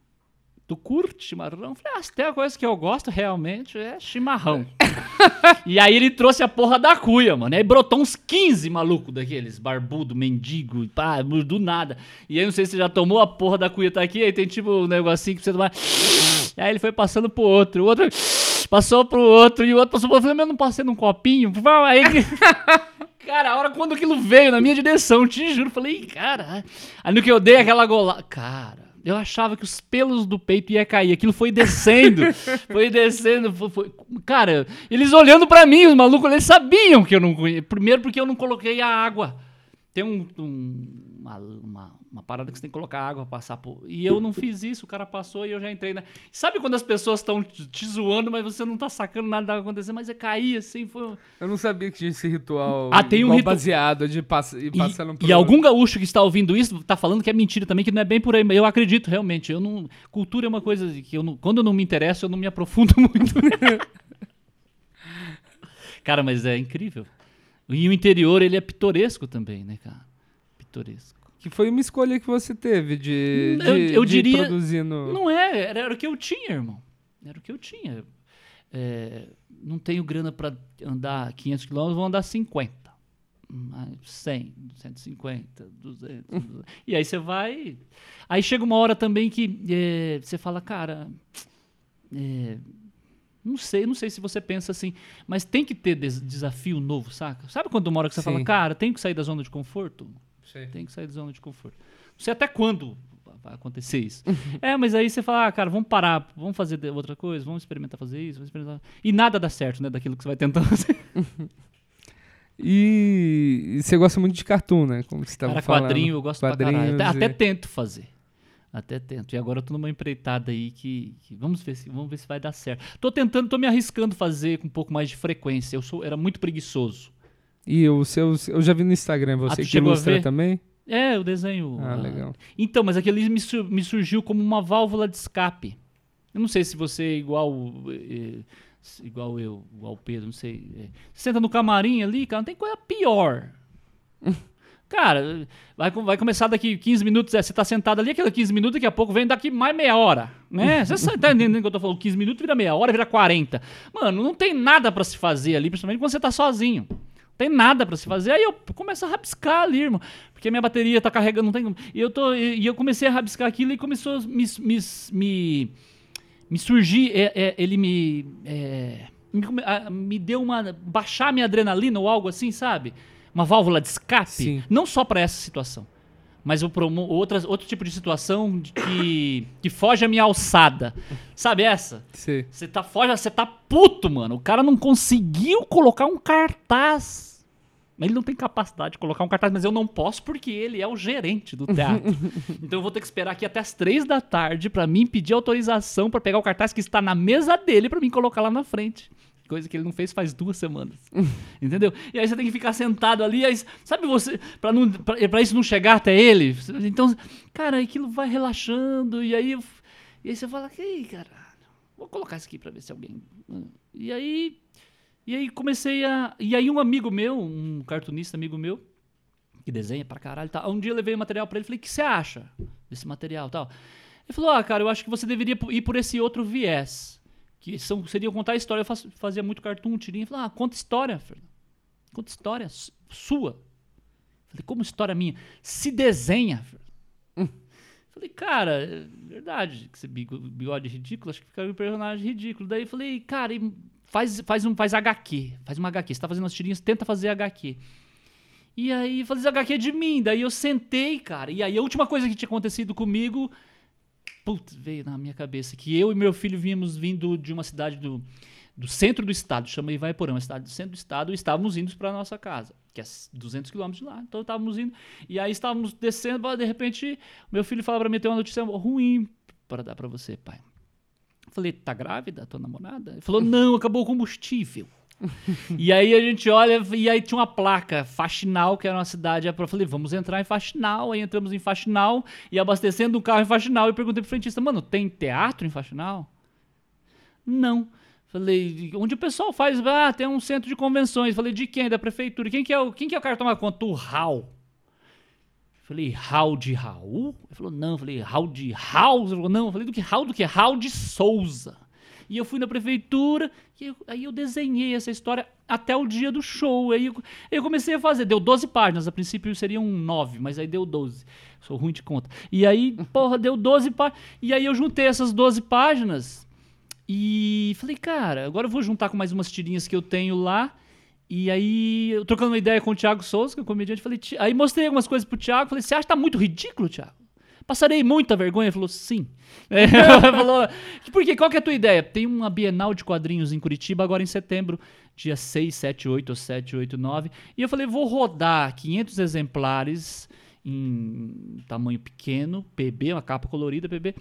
Tu curte chimarrão? Eu Falei, ah, se tem uma coisa que eu gosto realmente é chimarrão. e aí ele trouxe a porra da cuia, mano. E aí brotou uns 15 maluco daqueles, barbudo, mendigo, pá, do nada. E aí não sei se você já tomou a porra da cuia, tá aqui, aí tem tipo um negocinho que você tomar. E aí ele foi passando pro outro, o outro passou pro outro, e o outro passou pro outro. Eu falei, mas eu não passei num copinho? Aí Cara, a hora quando aquilo veio na minha direção, te juro, falei, cara. Aí no que eu dei aquela gola. Cara, eu achava que os pelos do peito ia cair. Aquilo foi descendo. foi descendo. Foi, foi- Cara, eles olhando pra mim, os malucos, eles sabiam que eu não conhecia. Primeiro porque eu não coloquei a água. Tem um, um- uma, uma, uma parada que você tem que colocar água pra passar por. E eu não fiz isso, o cara passou e eu já entrei na. Sabe quando as pessoas estão te zoando, mas você não tá sacando nada que acontecendo, mas é cair assim, foi. Eu não sabia que tinha esse ritual Ah, tem um ritu- baseado de pass ir E, passando por e algum gaúcho que está ouvindo isso tá falando que é mentira também, que não é bem por aí. Eu acredito realmente. Eu não, cultura é uma coisa que eu não, quando eu não me interesso, eu não me aprofundo muito. cara, mas é incrível. E o interior, ele é pitoresco também, né, cara? Pitoresco. Que foi uma escolha que você teve de, de, Eu- eu de diria- produzir no... Não é, era, era o que eu tinha, irmão. Era o que eu tinha. É, não tenho grana para andar 500 quilômetros, vou andar 50. ah, 100, 150, 200, 200. E aí você vai. Aí chega uma hora também que é, você fala, cara. é, não sei, não sei se você pensa assim, mas tem que ter des- desafio novo, saca? Sabe quando uma hora que você Sim. fala, cara, tem que sair da zona de conforto? Tem que sair da zona de conforto. Não sei até quando vai acontecer isso. é, mas aí você fala, ah, cara, vamos parar, vamos fazer outra coisa, vamos experimentar fazer isso, vamos experimentar. E nada dá certo, né, daquilo que você vai tentando fazer. E, e você gosta muito de cartoon, né? Como você estava falando. quadrinho eu gosto pra Quadrinhos caralho. Até, e- até tento fazer. Até tento. E agora eu tô numa empreitada aí que, que vamos ver se vamos ver se vai dar certo. Tô tentando, tô me arriscando fazer com um pouco mais de frequência. Eu sou era muito preguiçoso. E o seu, eu já vi no Instagram Ah, você tu que ilustra também. É, o desenho. Ah, legal. Então, mas aquele me, me surgiu como uma válvula de escape. Eu não sei se você é igual eh, igual eu, igual o Pedro, não sei. Você senta no camarim ali, cara, não tem coisa pior. Cara, vai, vai começar daqui 15 minutos, é, você tá sentado ali, aqueles 15 minutos, daqui a pouco vem daqui mais meia hora, né? Você tá entendendo o que eu tô falando? 15 minutos vira meia hora, vira 40. Mano, não tem nada pra se fazer ali, principalmente quando você tá sozinho. Tem nada pra se fazer. Aí eu começo a rabiscar ali, irmão. Porque minha bateria tá carregando, não tem como. E eu, tô, e, eu comecei a rabiscar aquilo e começou a me, me, me, me surgir. é, é, ele me. é, me, a- me deu uma. baixar minha adrenalina ou algo assim, sabe? Uma válvula de escape. Sim. Não só pra essa situação. Mas eu promo outras, outro tipo de situação de que, que foge à minha alçada. Sabe essa? Você, Você tá foge, você tá puto, mano. O cara não conseguiu colocar um cartaz. Ele não tem capacidade de colocar um cartaz, mas eu não posso porque ele é o gerente do teatro. então eu vou ter que esperar aqui até as três da tarde pra mim pedir autorização pra pegar o cartaz que está na mesa dele pra mim colocar lá na frente. Coisa que ele não fez faz duas semanas. Entendeu? E aí você tem que ficar sentado ali, aí, sabe você, pra, não, pra isso não chegar até ele. Então, cara, aquilo vai relaxando, e aí, e aí você fala, ei, caralho, vou colocar isso aqui pra ver se alguém. E aí. E aí comecei a. E aí um amigo meu, um cartunista amigo meu, que desenha pra caralho tal. Um dia eu levei o material pra ele falei, o que você acha desse material tal? Ele falou, ah, cara, eu acho que você deveria ir por esse outro viés. Que são, seria contar história. Eu faço- fazia muito cartoon, tirinha. Ele falou, ah, conta história, Fernando. Conta história su- sua. Falei, como história minha? Se desenha, Fernando. Falei, cara, é verdade, que esse bigo- bigode ridículo, acho que ficaria um personagem ridículo. Daí eu falei, cara, faz, faz, um, faz HQ, faz uma HQ. Você tá fazendo as tirinhas, tenta fazer HQ. E aí, fazer HQ de mim. Daí eu sentei, cara. E aí a última coisa que tinha acontecido comigo, putz, veio na minha cabeça. Que eu e meu filho vínhamos vindo de uma cidade do, do centro do estado, chama Ivaiporã, uma cidade do centro do estado, e estávamos indo para nossa casa, que é 200 quilômetros de lá. Então estávamos indo, e aí estávamos descendo, de repente, meu filho fala para mim, tem uma notícia ruim para dar para você, pai. Eu falei, tá grávida, tua namorada? Ele falou, não, acabou o combustível. e aí a gente olha, e aí tinha uma placa, Faxinal, que era uma cidade. Eu falei, vamos entrar em Faxinal. Aí entramos em Faxinal e abastecendo um carro em Faxinal. E perguntei pro frentista, mano, tem teatro em Faxinal? Não. Falei, onde o pessoal faz? Ah, tem um centro de convenções. Falei, de quem? Da prefeitura. Quem que é o, quem que é o cara que toma conta? O Raul. Falei, Raul de Raul? Ele falou, não. Falei, Raul de Raul? Ele falou, não. Falei, do que Raul do que? Raul de Souza. E eu fui na prefeitura, e eu- aí eu desenhei essa história até o dia do show. Aí eu, eu comecei a fazer, deu 12 páginas, a princípio seriam 9, mas aí deu 12. Sou ruim de conta. E aí, porra, deu 12 páginas. E aí eu juntei essas 12 páginas e falei, cara, agora eu vou juntar com mais umas tirinhas que eu tenho lá. E aí, eu trocando uma ideia com o Thiago Souza, que é um comediante, falei, aí mostrei algumas coisas pro Thiago, falei, você acha que tá muito ridículo, Thiago? Passarei muita vergonha? Ele falou, sim. É, ele falou, por quê? Qual que é a tua ideia? Tem uma Bienal de quadrinhos em Curitiba agora em setembro, dia 6, 7, 8 ou 7, 8, 9. E eu falei, vou rodar 500 exemplares em tamanho pequeno, PB, uma capa colorida, PB,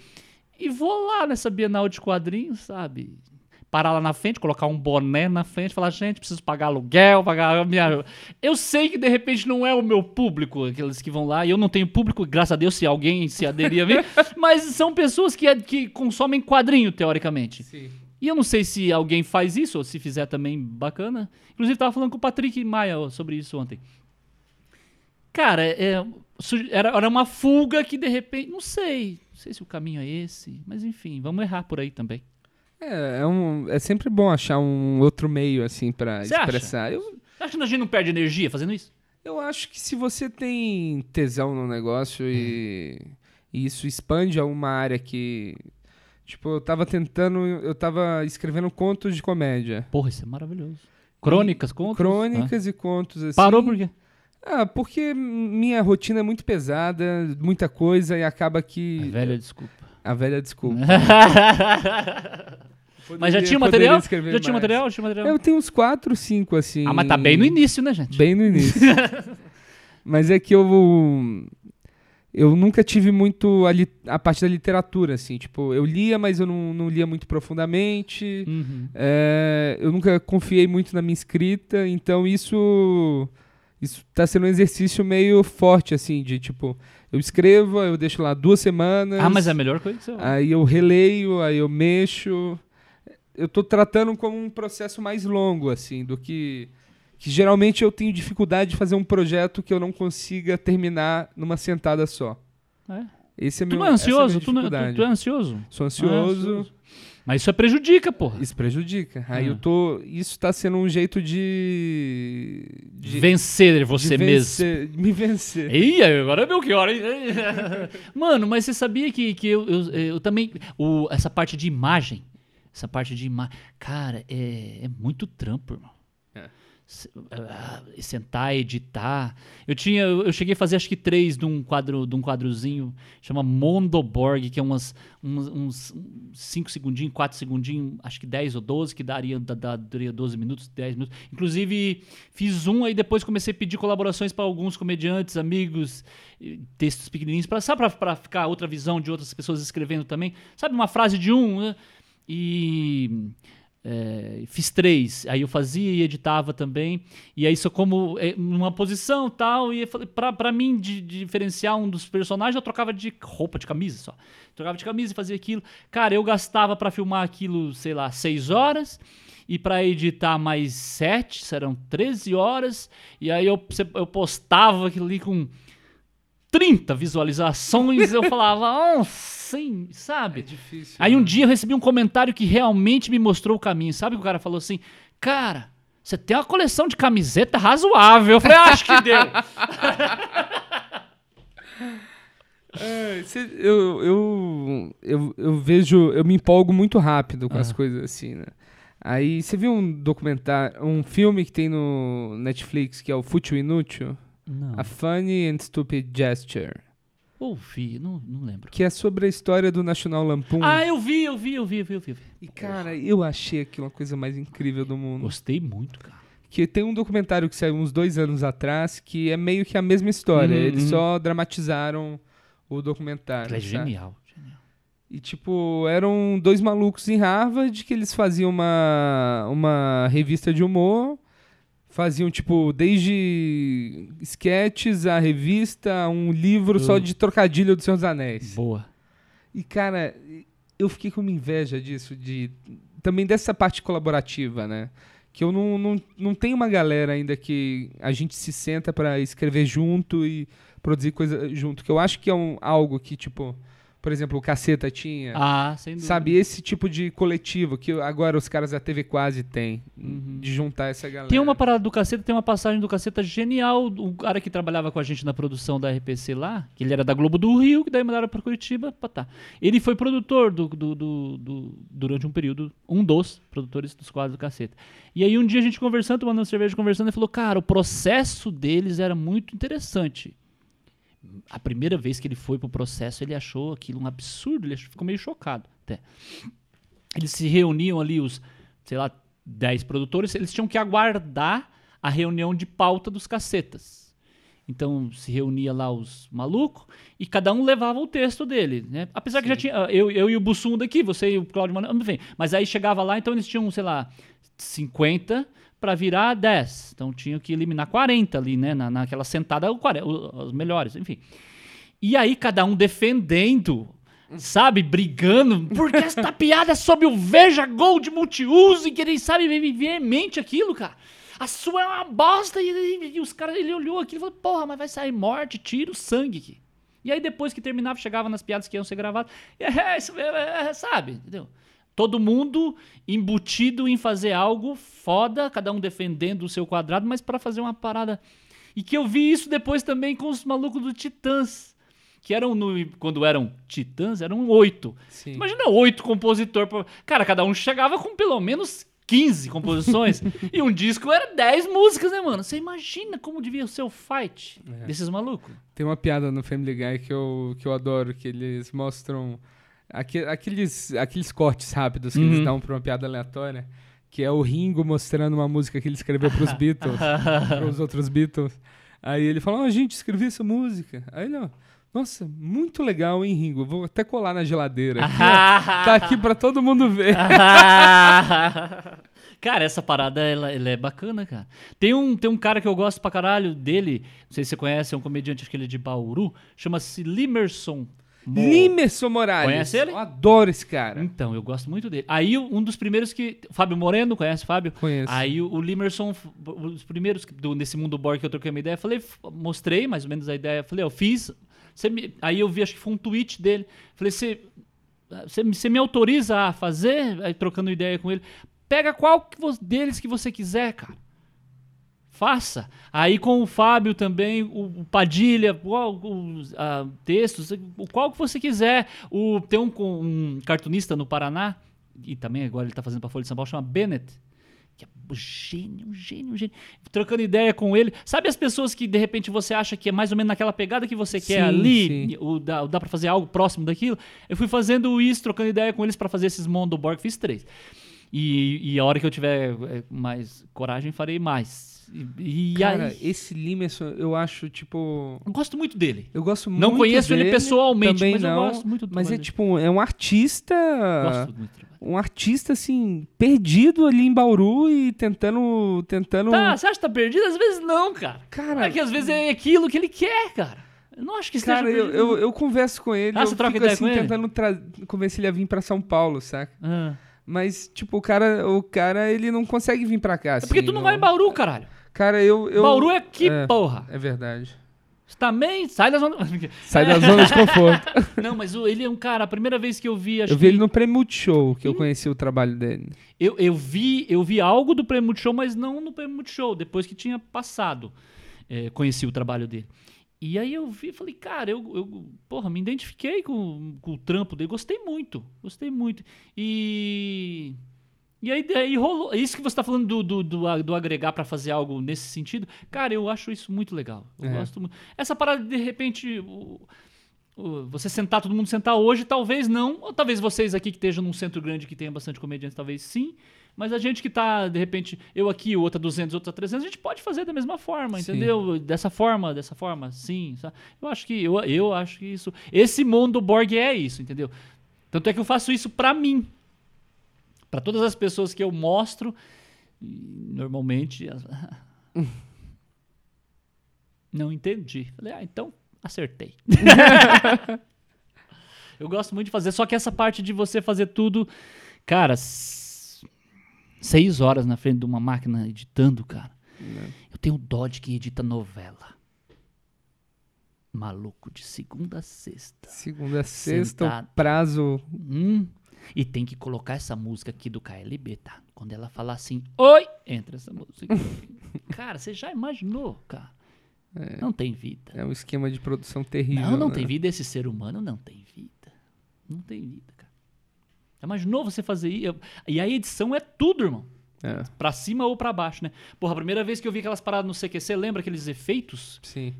e vou lá nessa Bienal de quadrinhos, sabe? Parar lá na frente, colocar um boné na frente, falar, gente, preciso pagar aluguel, pagar a minha. Eu sei que de repente não é o meu público, aqueles que vão lá, e eu não tenho público, graças a Deus, se alguém se aderir a mim, mas são pessoas que, que consomem quadrinho, teoricamente. Sim. E eu não sei se alguém faz isso, ou se fizer também, bacana. Inclusive, tava falando com o Patrick Maia sobre isso ontem. Cara, é, era, era uma fuga que de repente. Não sei. Não sei se o caminho é esse. Mas enfim, vamos errar por aí também. É, é, um, é sempre bom achar um outro meio, assim, pra Você acha? expressar. Eu, Acha que a gente não perde energia fazendo isso? Eu acho que se você tem tesão no negócio e, e isso expande a uma área que. Tipo, eu tava tentando. Eu tava escrevendo contos de comédia. Porra, isso é maravilhoso. Crônicas, contos? Crônicas e contos assim. Parou por quê? Ah, porque minha rotina é muito pesada, muita coisa e acaba que. A velha desculpa. A velha desculpa. Mas já Poderia- tinha poderia material? Já tinha material? Já tinha material? Eu tenho uns quatro, cinco, assim. Ah, mas tá bem no início, né, gente? Bem no início. mas é que eu. Eu nunca tive muito a, li- a parte da literatura, assim. Tipo, eu lia, mas eu não, não lia muito profundamente. Uhum. É, eu nunca confiei muito na minha escrita, então isso. Isso tá sendo um exercício meio forte, assim, de tipo, eu escrevo, eu deixo lá duas semanas. Ah, mas é a melhor coisa que você Aí eu releio, aí eu mexo. Eu tô tratando como um processo mais longo, assim, do que. Que geralmente eu tenho dificuldade de fazer um projeto que eu não consiga terminar numa sentada só. É. Esse é Tu meu, não é minha ansioso? Tu, não, tu, tu é ansioso? Sou Ah, ansioso. Mas isso é prejudica, porra. Isso prejudica. Aí Ah. eu tô. Isso tá sendo um jeito de. de Vencer de você mesmo. vencer- Me vencer. Ih, agora é meu que hora, hein? Mano, mas você sabia que, que eu, eu, eu também. O, essa parte de imagem. Essa parte de imagem. Cara, é, é muito trampo, irmão. Ah, Sentar, editar. Eu tinha. Eu cheguei a fazer acho que três de um quadro, de um quadrozinho, chama Mondoborg, que é umas, uns, uns cinco segundinhos, quatro segundinhos, acho que 10 ou 12, que daria, da- da- daria 12 minutos, 10 minutos. Inclusive, fiz um, aí depois comecei a pedir colaborações para alguns comediantes, amigos, textos pequenininhos, pra, sabe, para ficar outra visão de outras pessoas escrevendo também. Sabe, uma frase de um, né? E é, fiz três. Aí eu fazia e editava também. E aí isso como é, numa posição tal. E pra, mim de, de diferenciar um dos personagens, eu trocava de roupa, de camisa só. Trocava de camisa e fazia aquilo. Cara, eu gastava pra filmar aquilo, sei lá, seis horas. E pra editar mais sete, serão 13 horas. E aí eu, eu postava aquilo ali com 30 visualizações. eu falava, oh, sim, sabe? É difícil. Aí um né? dia eu recebi um comentário que realmente me mostrou o caminho. Sabe que o cara falou assim? Cara, você tem uma coleção de camiseta razoável. Eu falei, "Ah, acho que deu. É, cê- eu, eu, eu, eu vejo, eu me empolgo muito rápido com as Ah. coisas assim, né? Aí você viu um documentário, um filme que tem no Netflix que é o Fútil Inútil? Não. A Funny and Stupid Gesture. Ouvi, não, não lembro. Que é sobre a história do National Lampoon. Ah, eu vi, eu vi, eu vi, eu vi, eu vi. E cara, eu achei aquilo uma coisa mais incrível do mundo. Gostei muito, cara. Que tem um documentário que saiu uns dois anos atrás que é meio que a mesma história. Uhum, Eles uhum. só dramatizaram o documentário. É genial. genial. E, tipo, eram dois malucos em Harvard que eles faziam uma, uma revista de humor. Faziam, tipo, desde sketches, a revista, um livro só Uh. de trocadilho do Senhor dos Anéis. Boa. E, cara, eu fiquei com uma inveja disso, de também dessa parte colaborativa, né? Que eu não, não, não tenho uma galera ainda que a gente se senta pra escrever junto e produzir coisa junto. Que eu acho que é um, algo que, tipo, por exemplo, o Caceta tinha. Ah, sem dúvida. Sabe, esse tipo de coletivo que agora os caras da TV quase têm, Uhum. de juntar essa galera. Tem uma parada do caceta, tem uma passagem do caceta genial. O cara que trabalhava com a gente na produção da RPC lá, que ele era da Globo do Rio, que daí mandaram pra Curitiba, pá, tá. Ele foi produtor do, do- do- do- durante um período, um dos produtores dos quadros do caceta. E aí um dia a gente conversando, tomando cerveja, conversando, ele falou, cara, o processo deles era muito interessante. A primeira vez que ele foi pro processo, ele achou aquilo um absurdo, ele achou- ficou meio chocado até. Eles se reuniam ali, os, sei lá, 10 produtores, eles tinham que aguardar a reunião de pauta dos cacetas. Então se reunia lá os malucos e cada um levava o texto dele, né? Apesar que já tinha eu, eu e o Bussunda aqui, você e o Claudio Mano, enfim, mas aí chegava lá, então eles tinham, sei lá, 50 para virar 10. Então tinham que eliminar 40 ali, né, na, naquela sentada, o 40, o- os melhores, enfim. E aí cada um defendendo, sabe, brigando, porque esta piada é sobre o Veja Gol de multiuso e que ele sabe veemente aquilo, cara. A sua é uma bosta e, e- e os caras, ele olhou aquilo e falou, porra, mas vai sair morte, tiro, sangue aqui. E aí depois que terminava, chegava nas piadas que iam ser gravadas, e é, isso mesmo, é, é, sabe, entendeu? Todo mundo embutido em fazer algo foda, cada um defendendo o seu quadrado, mas pra fazer uma parada E que eu vi isso depois também com os malucos do Titãs. Que eram, no, quando eram Titãs, eram oito. Sim. Imagina oito compositores. pra- Cara, cada um chegava com pelo menos 15 composições. e um disco era 10 músicas, né, mano? Você imagina como devia ser o fight É. desses malucos? Tem uma piada no Family Guy que eu, que eu adoro, que eles mostram aqueles, aqueles cortes rápidos que Uhum. eles dão pra uma piada aleatória, que é o Ringo mostrando uma música que ele escreveu pros Beatles, pros outros Beatles. Aí ele fala, ah, gente, escrevi essa música. Aí ele, ó, nossa, muito legal, hein, Ringo? Vou até colar na geladeira. aqui, ó. tá aqui pra todo mundo ver. cara, essa parada ela, ela é bacana, cara. Tem um, tem um cara que eu gosto pra caralho dele, não sei se você conhece, é um comediante, acho que ele é de Bauru, chama-se Limerson. Limerson Morales. Conhece ele? Eu adoro esse cara. Então, eu gosto muito dele. Aí, um dos primeiros que. Fábio Moreno, conhece o Fábio? Conheço. Aí, o, Limerson, os primeiros do, nesse mundo Borg que eu troquei uma ideia, falei, mostrei mais ou menos a ideia. Falei, eu fiz. me- aí eu vi, acho que foi um tweet dele. Falei, você. Você me- autoriza a fazer? Aí trocando ideia com ele. Pega qual que deles que você quiser, cara. Faça. Aí com o Fábio também, o, o Padilha, qual, os ah, textos, o qual que você quiser. O, tem um, um cartunista no Paraná, e também agora ele está fazendo para Folha de São Paulo, chama Bennett. Que é um gênio, um gênio, um gênio. Trocando ideia com ele. Sabe as pessoas que de repente você acha que é mais ou menos naquela pegada que você quer Sim, ali? sim. O, dá, o dá para fazer algo próximo daquilo? Eu fui fazendo isso, trocando ideia com eles para fazer esses Mondo Borg, fiz três. E, e a hora que eu tiver eh, mais coragem, farei mais. E, e Cara, aí. esse Limerson, eu acho, tipo... Eu gosto muito dele. Eu gosto muito Não conheço ele dele, pessoalmente, também mas eu não, gosto muito do Mas é dele. tipo, é um artista... Gosto muito. Um artista, assim, perdido ali em Bauru e tentando... tentando... Tá, você acha que tá perdido? Às vezes não, cara. Cara, É que às vezes é aquilo que ele quer, cara. Eu não acho que esteja cara eu, eu, eu converso com ele, Ah, eu você troca fico ideia assim, com ele? tentando tra- convencer ele a vir pra São Paulo, saca? Ah. Mas, tipo, o cara, o cara, ele não consegue vir pra cá, É porque assim, tu não vai em Bauru, caralho. Cara, eu... eu Bauru é que é. porra. É verdade. Você também sai da zona. Sai da zona de conforto. Não, mas o- ele é um cara, a primeira vez que eu vi, Eu vi que ele no Prêmio Multishow, que eu conheci o trabalho dele. Eu, eu, vi, eu vi algo do Prêmio Multishow, mas não no Prêmio Multishow, depois que tinha passado. É, conheci o trabalho dele. E aí eu vi falei, cara, eu, eu porra, me identifiquei com, com o trampo dele, gostei muito, gostei muito. E. E aí, daí rolou. Isso que você tá falando do, do, do, do agregar pra fazer algo nesse sentido, cara, eu acho isso muito legal. Eu É. gosto muito. Essa parada, de repente. o- o- você sentar, todo mundo sentar hoje, talvez não. Ou talvez vocês aqui que estejam num centro grande que tenha bastante comediantes, talvez sim. Mas a gente que tá, de repente, eu aqui, o outro a 200, outro a 300, a gente pode fazer da mesma forma, Sim. entendeu? Dessa forma, dessa forma, sim. sabe? Eu acho que eu, eu acho que isso, esse mundo Borg é isso, entendeu? Tanto é que eu faço isso pra mim. Pra todas as pessoas que eu mostro, normalmente as- não entendi. Falei, ah, então acertei. eu gosto muito de fazer, só que essa parte de você fazer tudo, cara, seis horas na frente de uma máquina editando, cara. Eu tenho dó de quem edita novela. Maluco, de segunda a sexta. Segunda a sexta, Sentado. o prazo. Hum, e tem que colocar essa música aqui do KLB, tá? Quando ela falar assim, oi, entra essa música. cara, você já imaginou, cara? Não tem vida. É um esquema de produção terrível. Não, não né? tem vida. Esse ser humano não tem vida. Não tem vida, cara. Imaginou você fazer isso? E a edição é tudo, irmão. É, Pra cima ou pra baixo, né? Porra, a primeira vez que eu vi aquelas paradas no CQC, lembra aqueles efeitos? sim.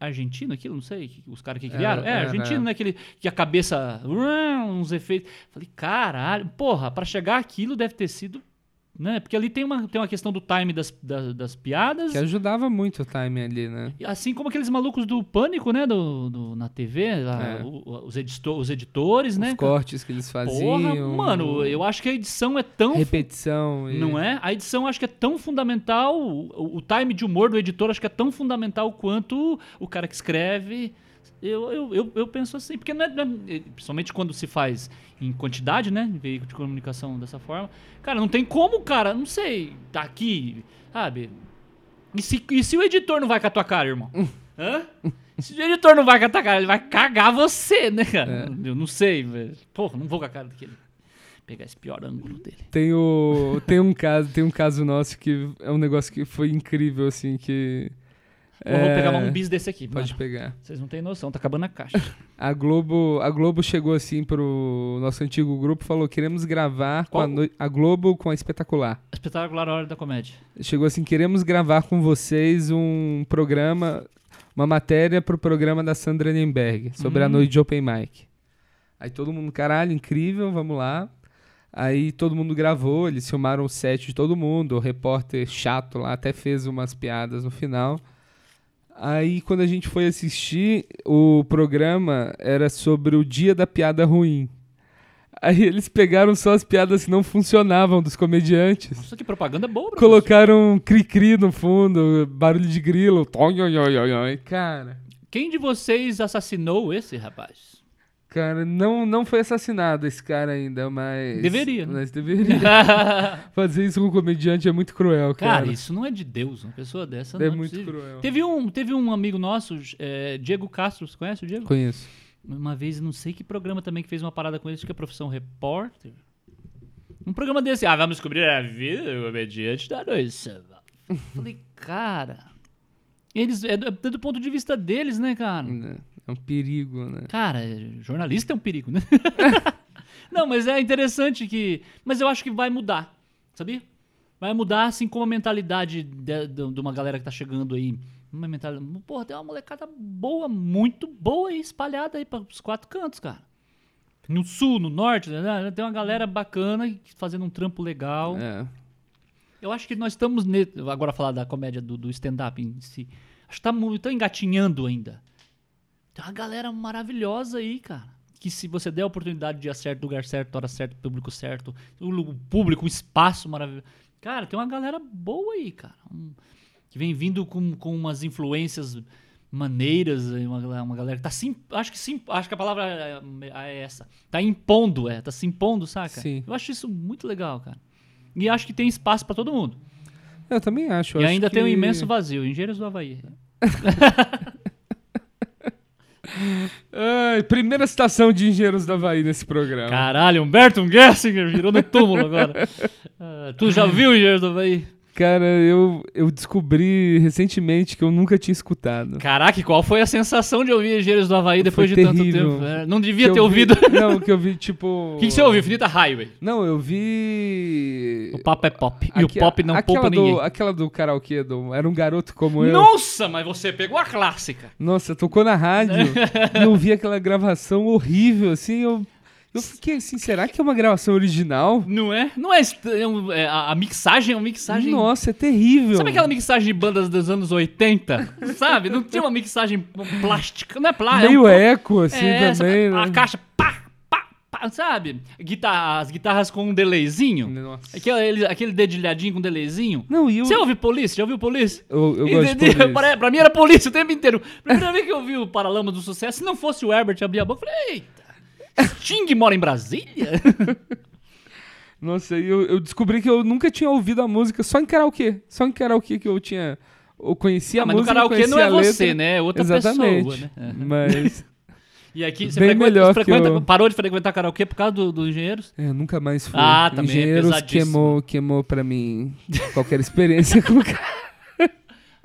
Argentino, aquilo, não sei, os caras que criaram. Era, é, era. argentino, né? Aquele, que a cabeça. uns efeitos. Falei, caralho, porra, pra chegar aquilo deve ter sido. Né? Porque ali tem uma, tem uma questão do time das, das, das piadas. Que ajudava muito o time ali, né? Assim como aqueles malucos do Pânico, né? Do, do- na TV, lá, É. o- os, editor, os editores, né? Os cortes que eles faziam. Porra, mano, eu acho que a edição é tão. Repetição. E... Não é? A edição acho que é tão fundamental. O, o time de humor do editor acho que é tão fundamental quanto o cara que escreve. Eu, eu, eu, eu penso assim, porque não é, não é- Principalmente quando se faz em quantidade, né? Em veículo de comunicação dessa forma. Cara, não tem como, cara, não sei, tá aqui, sabe? E se, e se o editor não vai com a tua cara, irmão? Hã? Se o editor não vai com a tua cara, ele vai cagar você, né, cara? Eu não sei, velho. Porra, não vou com a cara daquele. Pegar esse pior ângulo dele. Tem, o, tem um caso, tem um caso nosso que é um negócio que foi incrível, assim, que Vou É, pegar um bis desse aqui. Pode mano. pegar. Vocês não têm noção, tá acabando a caixa. A Globo, a Globo chegou assim pro nosso antigo grupo falou: queremos gravar com a, Qual? noi- a Globo com a espetacular. Espetacular Hora da Comédia. Chegou assim: queremos gravar com vocês um programa, uma matéria pro programa da Sandra Nemberg sobre a Hum. noite de Open Mic. Aí todo mundo, caralho, incrível, vamos lá. Aí todo mundo gravou, eles filmaram o set de todo mundo, o repórter chato lá até fez umas piadas no final. Aí quando a gente foi assistir, o programa era sobre o dia da piada ruim. Aí eles pegaram só as piadas que não funcionavam dos comediantes. Nossa, que propaganda boa, professor. Colocaram cri-cri no fundo, barulho de grilo. Cara, Quem de vocês assassinou esse rapaz? Cara, não, não foi assassinado esse cara ainda, mas. Deveria, né? Mas deveria. Fazer isso com um comediante é muito cruel, cara. Cara, isso não é de Deus. Uma pessoa dessa não é é muito possível. cruel. Teve um, teve um amigo nosso, é, Diego Castro, você conhece o Diego? Conheço. Uma vez, não sei que programa também que fez uma parada com ele, acho que é Profissão Repórter. Um programa desse, ah, vamos descobrir a vida do comediante da noite. Falei, cara. Eles, é do, é do ponto de vista deles, né, cara? É um perigo, né? Cara, jornalista é um perigo, né? Não, mas é interessante que. Mas eu acho que vai mudar, sabia? Vai mudar, assim como a mentalidade de, de- de uma galera que tá chegando aí. Uma mentalidade. Porra, tem uma molecada boa, muito boa aí, espalhada aí para os quatro cantos, cara. No sul, no norte, né? tem uma galera bacana fazendo um trampo legal. É. Eu acho que nós estamos. Ne... Agora falar da comédia do, do stand-up em si. Acho que tá muito tá engatinhando ainda. Tem uma galera maravilhosa aí, cara. Que se você der a oportunidade de ir a certo lugar certo, hora certa, público certo, o público, um espaço maravilhoso. Cara, tem uma galera boa aí, cara. Um- que vem vindo com, com umas influências maneiras, aí, uma, galera- uma galera que tá se. imp- Acho que sim. Acho que a palavra é, é essa. Tá impondo, é. Tá se impondo, saca? Sim. Eu acho isso muito legal, cara. E acho que tem espaço pra todo mundo. Eu também acho. e acho ainda tem um que- imenso vazio. Engenheiros do Havaí. Ai, primeira citação de Engenheiros da Havaí nesse programa. Caralho, Humberto Gessinger virou no túmulo agora. Ah, tu já viu Engenheiros do Havaí? Cara, eu, eu descobri recentemente que eu nunca tinha escutado. Caraca, e qual foi a sensação de ouvir Engenheiros do Havaí depois Foi de tanto terrível. tempo? É, não devia Que ter eu vi- ouvido. Não, que eu vi, tipo... O que, que você ouviu? Infinita Highway. Não, eu vi... O papo é pop. E o pop não aquela poupa do, ninguém. Aquela do karaokê, do, era um garoto como eu. Nossa, mas você pegou a clássica. Nossa, tocou na rádio e eu vi aquela gravação horrível, assim, eu, eu fiquei assim, será que é uma gravação original? Não é? Não é, é um- é a, a mixagem é uma mixagem. Nossa, é terrível. Sabe aquela mixagem de bandas dos anos 80? Sabe? Não tinha uma mixagem plástica. Não é plástica. Meio eco, assim, é, também, A né? caixa, pá, pá, pá, sabe? Guitarra, as guitarras com um delayzinho. Nossa. Aquele, aquele dedilhadinho com delayzinho. Não, e eu, Você ouve polícia? Já ouviu polícia? eu, eu gosto de polícia. Pra, pra mim era polícia o tempo inteiro. Primeira vez que eu vi o Paralama do Sucesso, se não fosse o Herbert abrir a boca, eu falei, eita, Sting mora em Brasília? Nossa, eu, eu descobri que eu nunca tinha ouvido a música só em karaokê. Só em karaokê que eu tinha... Eu conhecia Ah, a mas no música, karaokê não é você, né? É outra Exatamente. pessoa, né? É. Mas... E aqui você Bem frequenta, você frequenta- o- parou de frequentar karaokê por causa do- dos engenheiros? É, nunca mais fui. Ah, também é Engenheiros pesadíssimo. queimou, queimou pra mim qualquer experiência com o cara. Ah,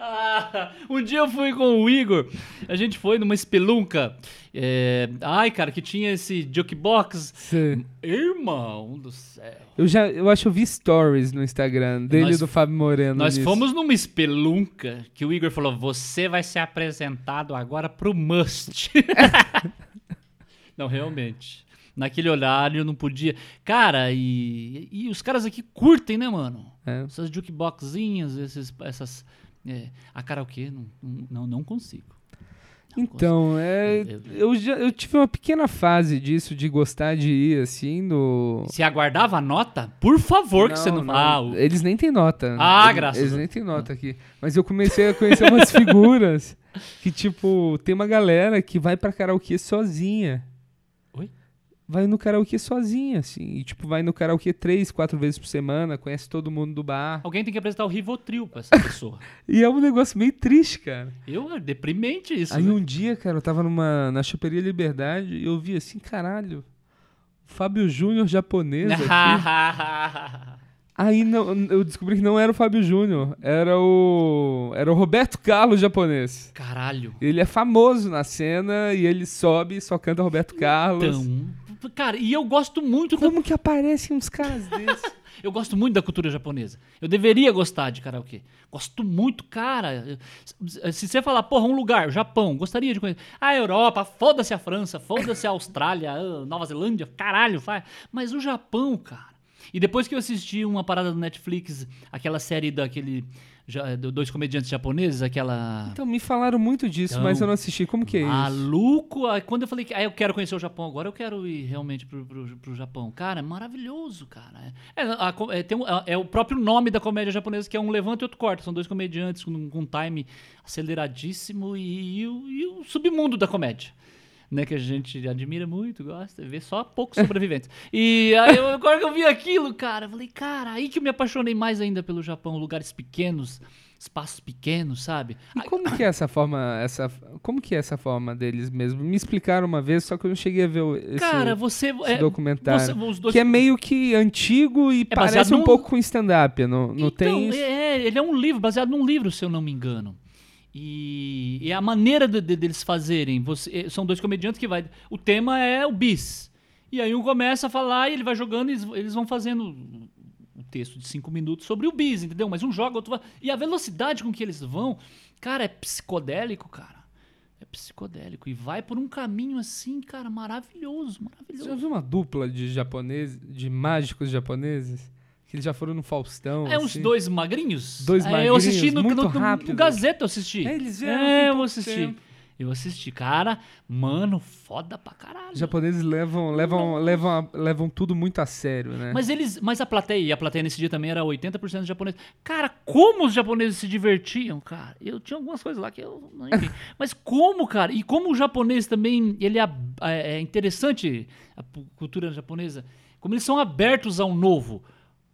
um dia eu fui com o Igor, a gente foi numa espelunca. é, ai, cara, que tinha esse jukebox. Cê- Irmão do céu. Eu já, eu acho que eu vi stories no Instagram dele Nós- e do Fábio Moreno. Nós nisso. fomos numa espelunca que o Igor falou: você vai ser apresentado agora pro Must. não, realmente. Naquele horário eu não podia. Cara, e, e os caras aqui curtem, né, mano? É. Essas jukeboxinhas, esses, essas. É, a karaokê, não, não, não consigo. Não Então, é, Eu- já, eu tive uma pequena fase disso, de gostar de ir, assim, no... Se aguardava a nota, por favor, que você não. Ah, o- Eles nem têm nota. Ah, eles, graças Eles nem têm nota aqui. Mas eu comecei a conhecer umas figuras que, tipo, tem uma galera que vai pra karaokê sozinha. Vai no karaokê sozinha, assim. E, tipo, vai no karaokê três, quatro vezes por semana, conhece todo mundo do bar. Alguém tem que apresentar o Rivotril pra essa pessoa. E é um negócio meio triste, cara. Eu, é deprimente isso. Aí né? um dia, cara, eu tava numa, na Choperia Liberdade e eu vi assim, caralho, o Fábio Júnior japonês aqui. Aí não, eu descobri que não era o Fábio Júnior, era o era o Roberto Carlos japonês. Caralho. Ele é famoso na cena e ele sobe e só canta Roberto Carlos. Então, cara, e eu gosto muito da Como que aparecem uns caras desses? Eu gosto muito da cultura japonesa. Eu deveria gostar de karaokê. Gosto muito, cara. Se você falar, porra, um lugar, Japão, gostaria de conhecer. A Europa, foda-se a França, foda-se a Austrália, a Nova Zelândia, caralho, faz. Mas o Japão, cara. E depois que eu assisti uma parada do Netflix, aquela série daquele. Do- dois comediantes japoneses, aquela. Então, me falaram muito disso, Então, mas eu não assisti. Como que é isso? Maluco! Quando eu falei que ah, eu quero conhecer o Japão agora, eu quero ir realmente pro, pro, pro Japão. Cara, é maravilhoso, cara. É, é, a é, tem um- é- é o próprio nome da comédia japonesa, que é um levanta e outro corta. São dois comediantes com, com um time aceleradíssimo e, e e o submundo da comédia. Né, que a gente admira muito, gosta, vê só poucos sobreviventes. E aí, eu, agora que eu vi aquilo, cara, eu falei, cara, aí que eu me apaixonei mais ainda pelo Japão, lugares pequenos, espaços pequenos, sabe? E como que é essa forma, essa, como que é essa forma deles mesmo? Me explicaram uma vez, só que eu não cheguei a ver esse, Cara, você. esse é, documentário. você- dois- Que é meio que antigo e baseado parece um num- pouco com stand-up, não, não então, tem isso? É, ele é um livro, baseado num livro, se eu não me engano. E, e a maneira de- de- deles fazerem, você- são dois comediantes que vai. O tema é o bis. E aí um começa a falar e ele vai jogando e eles, eles vão fazendo um texto de cinco minutos sobre o bis, entendeu? Mas um joga, outro vai. E a velocidade com que eles vão, cara, é psicodélico, cara. É psicodélico. E vai por um caminho assim, cara, maravilhoso, Você maravilhoso. já viu uma dupla de japoneses, de mágicos japoneses? Que eles já foram no Faustão. É uns assim. dois magrinhos? Dois É, Eu assisti magrinhos, no, muito no, no, no. Gazeta, eu assisti. É, eles vieram É, eu assisti. tempo. Eu assisti. Cara, mano, foda pra caralho. Os japoneses levam, levam, levam, levam tudo muito a sério, né? Mas eles, mas a plateia, e a plateia nesse dia também era 80% japonês. Cara, como os japoneses se divertiam, cara. Eu tinha algumas coisas lá que eu, enfim. mas como, cara? E como o japonês também, ele é, é interessante a cultura japonesa, como eles são abertos ao novo.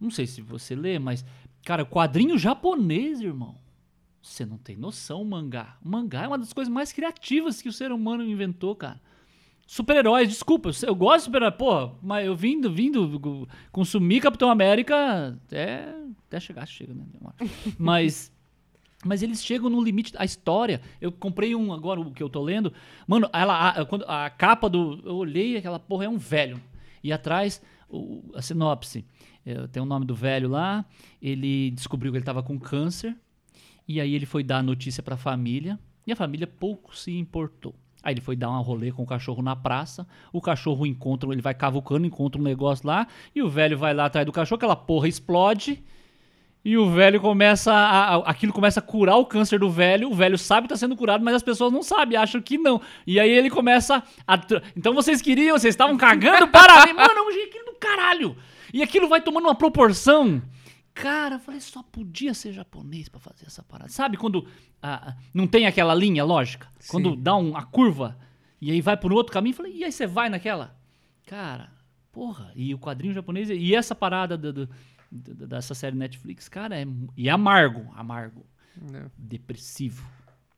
Não sei se você lê, mas cara, quadrinho japonês, irmão. Você não tem noção, mangá. O mangá é uma das coisas mais criativas que o ser humano inventou, cara. Super-heróis, desculpa, eu, gosto de super-heróis, porra, mas eu vindo, vindo consumir Capitão América até, até chegar, chega, né? Mas, mas eles chegam no limite da história. Eu comprei um agora, o que eu tô lendo. Mano, ela, a, quando, a capa do. Eu olhei aquela porra, é um velho. E atrás, o- a sinopse. É, tem o nome do velho lá. Ele descobriu que ele tava com câncer. E aí ele foi dar a notícia pra família. E a família pouco se importou. Aí ele foi dar um rolê com o cachorro na praça. O cachorro encontra, ele vai cavucando, encontra um negócio lá. E o velho vai lá atrás do cachorro, aquela porra explode. E o velho começa a, a- aquilo começa a curar o câncer do velho. O velho sabe que está sendo curado, mas as pessoas não sabem, acham que não. E aí ele começa a. Então vocês queriam, vocês estavam cagando para mim. Mano, é um aquilo do caralho. E aquilo vai tomando uma proporção. Cara, eu falei, só podia ser japonês pra fazer essa parada. Sabe quando ah, não tem aquela linha lógica? Quando dá um, a curva e aí vai por um outro caminho, falei, e aí você vai naquela? Cara, porra, e o quadrinho japonês, e essa parada do- do- do- dessa série Netflix, cara, é, e é amargo, amargo, É. depressivo.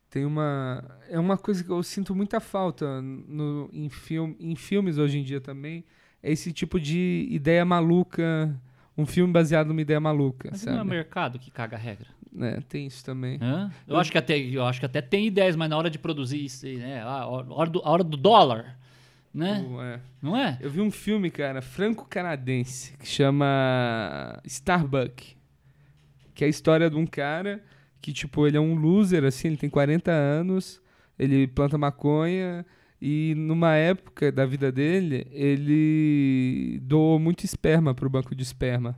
Tem uma. É uma coisa que eu sinto muita falta no, em, film, em filmes hoje em dia também. É esse tipo de ideia maluca. Um filme baseado numa ideia maluca, Mas não é o sabe? mercado que caga a regra. É, tem isso também. Hã? Eu, acho que até, eu acho que até tem ideias, mas na hora de produzir isso, né? A hora do, a hora do dólar, né? O- é. Não é? Eu vi um filme, cara, franco-canadense, que chama Starbuck. Que é a história de um cara que, tipo, ele é um loser, assim, ele tem 40 anos, ele planta maconha e numa época da vida dele, ele doou muito esperma pro banco de esperma.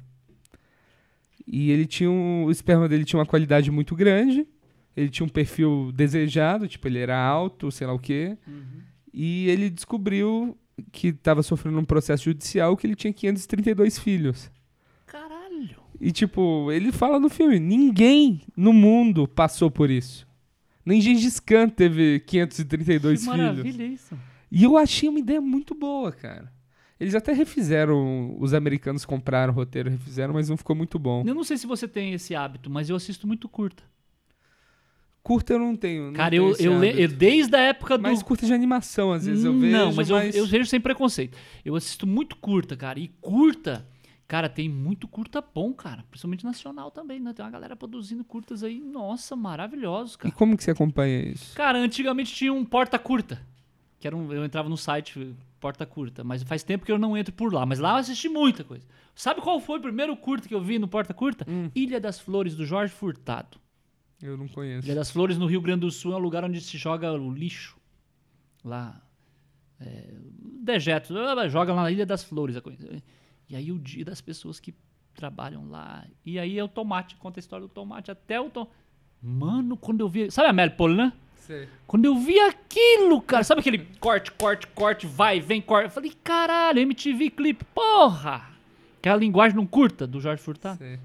E ele tinha um, o esperma dele tinha uma qualidade muito grande, ele tinha um perfil desejado, tipo, ele era alto, sei lá o quê. E ele descobriu que estava sofrendo um processo judicial que ele tinha 532 filhos. Caralho. E, tipo, ele fala no filme: ninguém no mundo passou por isso. Nem Gengis Khan teve 532 que filhos. maravilha isso. E eu achei uma ideia muito boa, cara. Eles até refizeram, os americanos compraram o roteiro, refizeram, mas não ficou muito bom. Eu não sei se você tem esse hábito, mas eu assisto muito curta. Curta eu não tenho. não Cara, tenho eu, eu, le- eu desde a época do. Mas curta de animação, às vezes eu vejo. Não, mas, Eu, eu vejo sem preconceito. Eu assisto muito curta, cara. E curta, Cara, tem muito curta bom, cara. Principalmente nacional também, né? Tem uma galera produzindo curtas aí, nossa, maravilhosos, E cara. como que você acompanha isso? Cara, antigamente tinha um porta curta. Que era um, eu entrava no site porta curta, mas faz tempo que eu não entro por lá. Mas lá eu assisti muita coisa. Sabe qual foi o primeiro curta que eu vi no porta curta? Hum. Ilha das Flores, do Jorge Furtado. Eu não conheço. Ilha das Flores, no Rio Grande do Sul, é um lugar onde se joga o lixo. Lá. É, dejetos. ah, Joga lá na Ilha das Flores a coisa. E aí o dia das pessoas que trabalham lá. E aí é o tomate. Conta a história do tomate. Até o tomate. Mano, quando eu vi. Sabe a Mel Polan? Sei. Quando eu vi aquilo, cara, sabe aquele corte, corte, corte, vai, vem, corte? Eu falei, caralho, MTV Clip, porra! Aquela linguagem não curta do Jorge Furtado. Sei.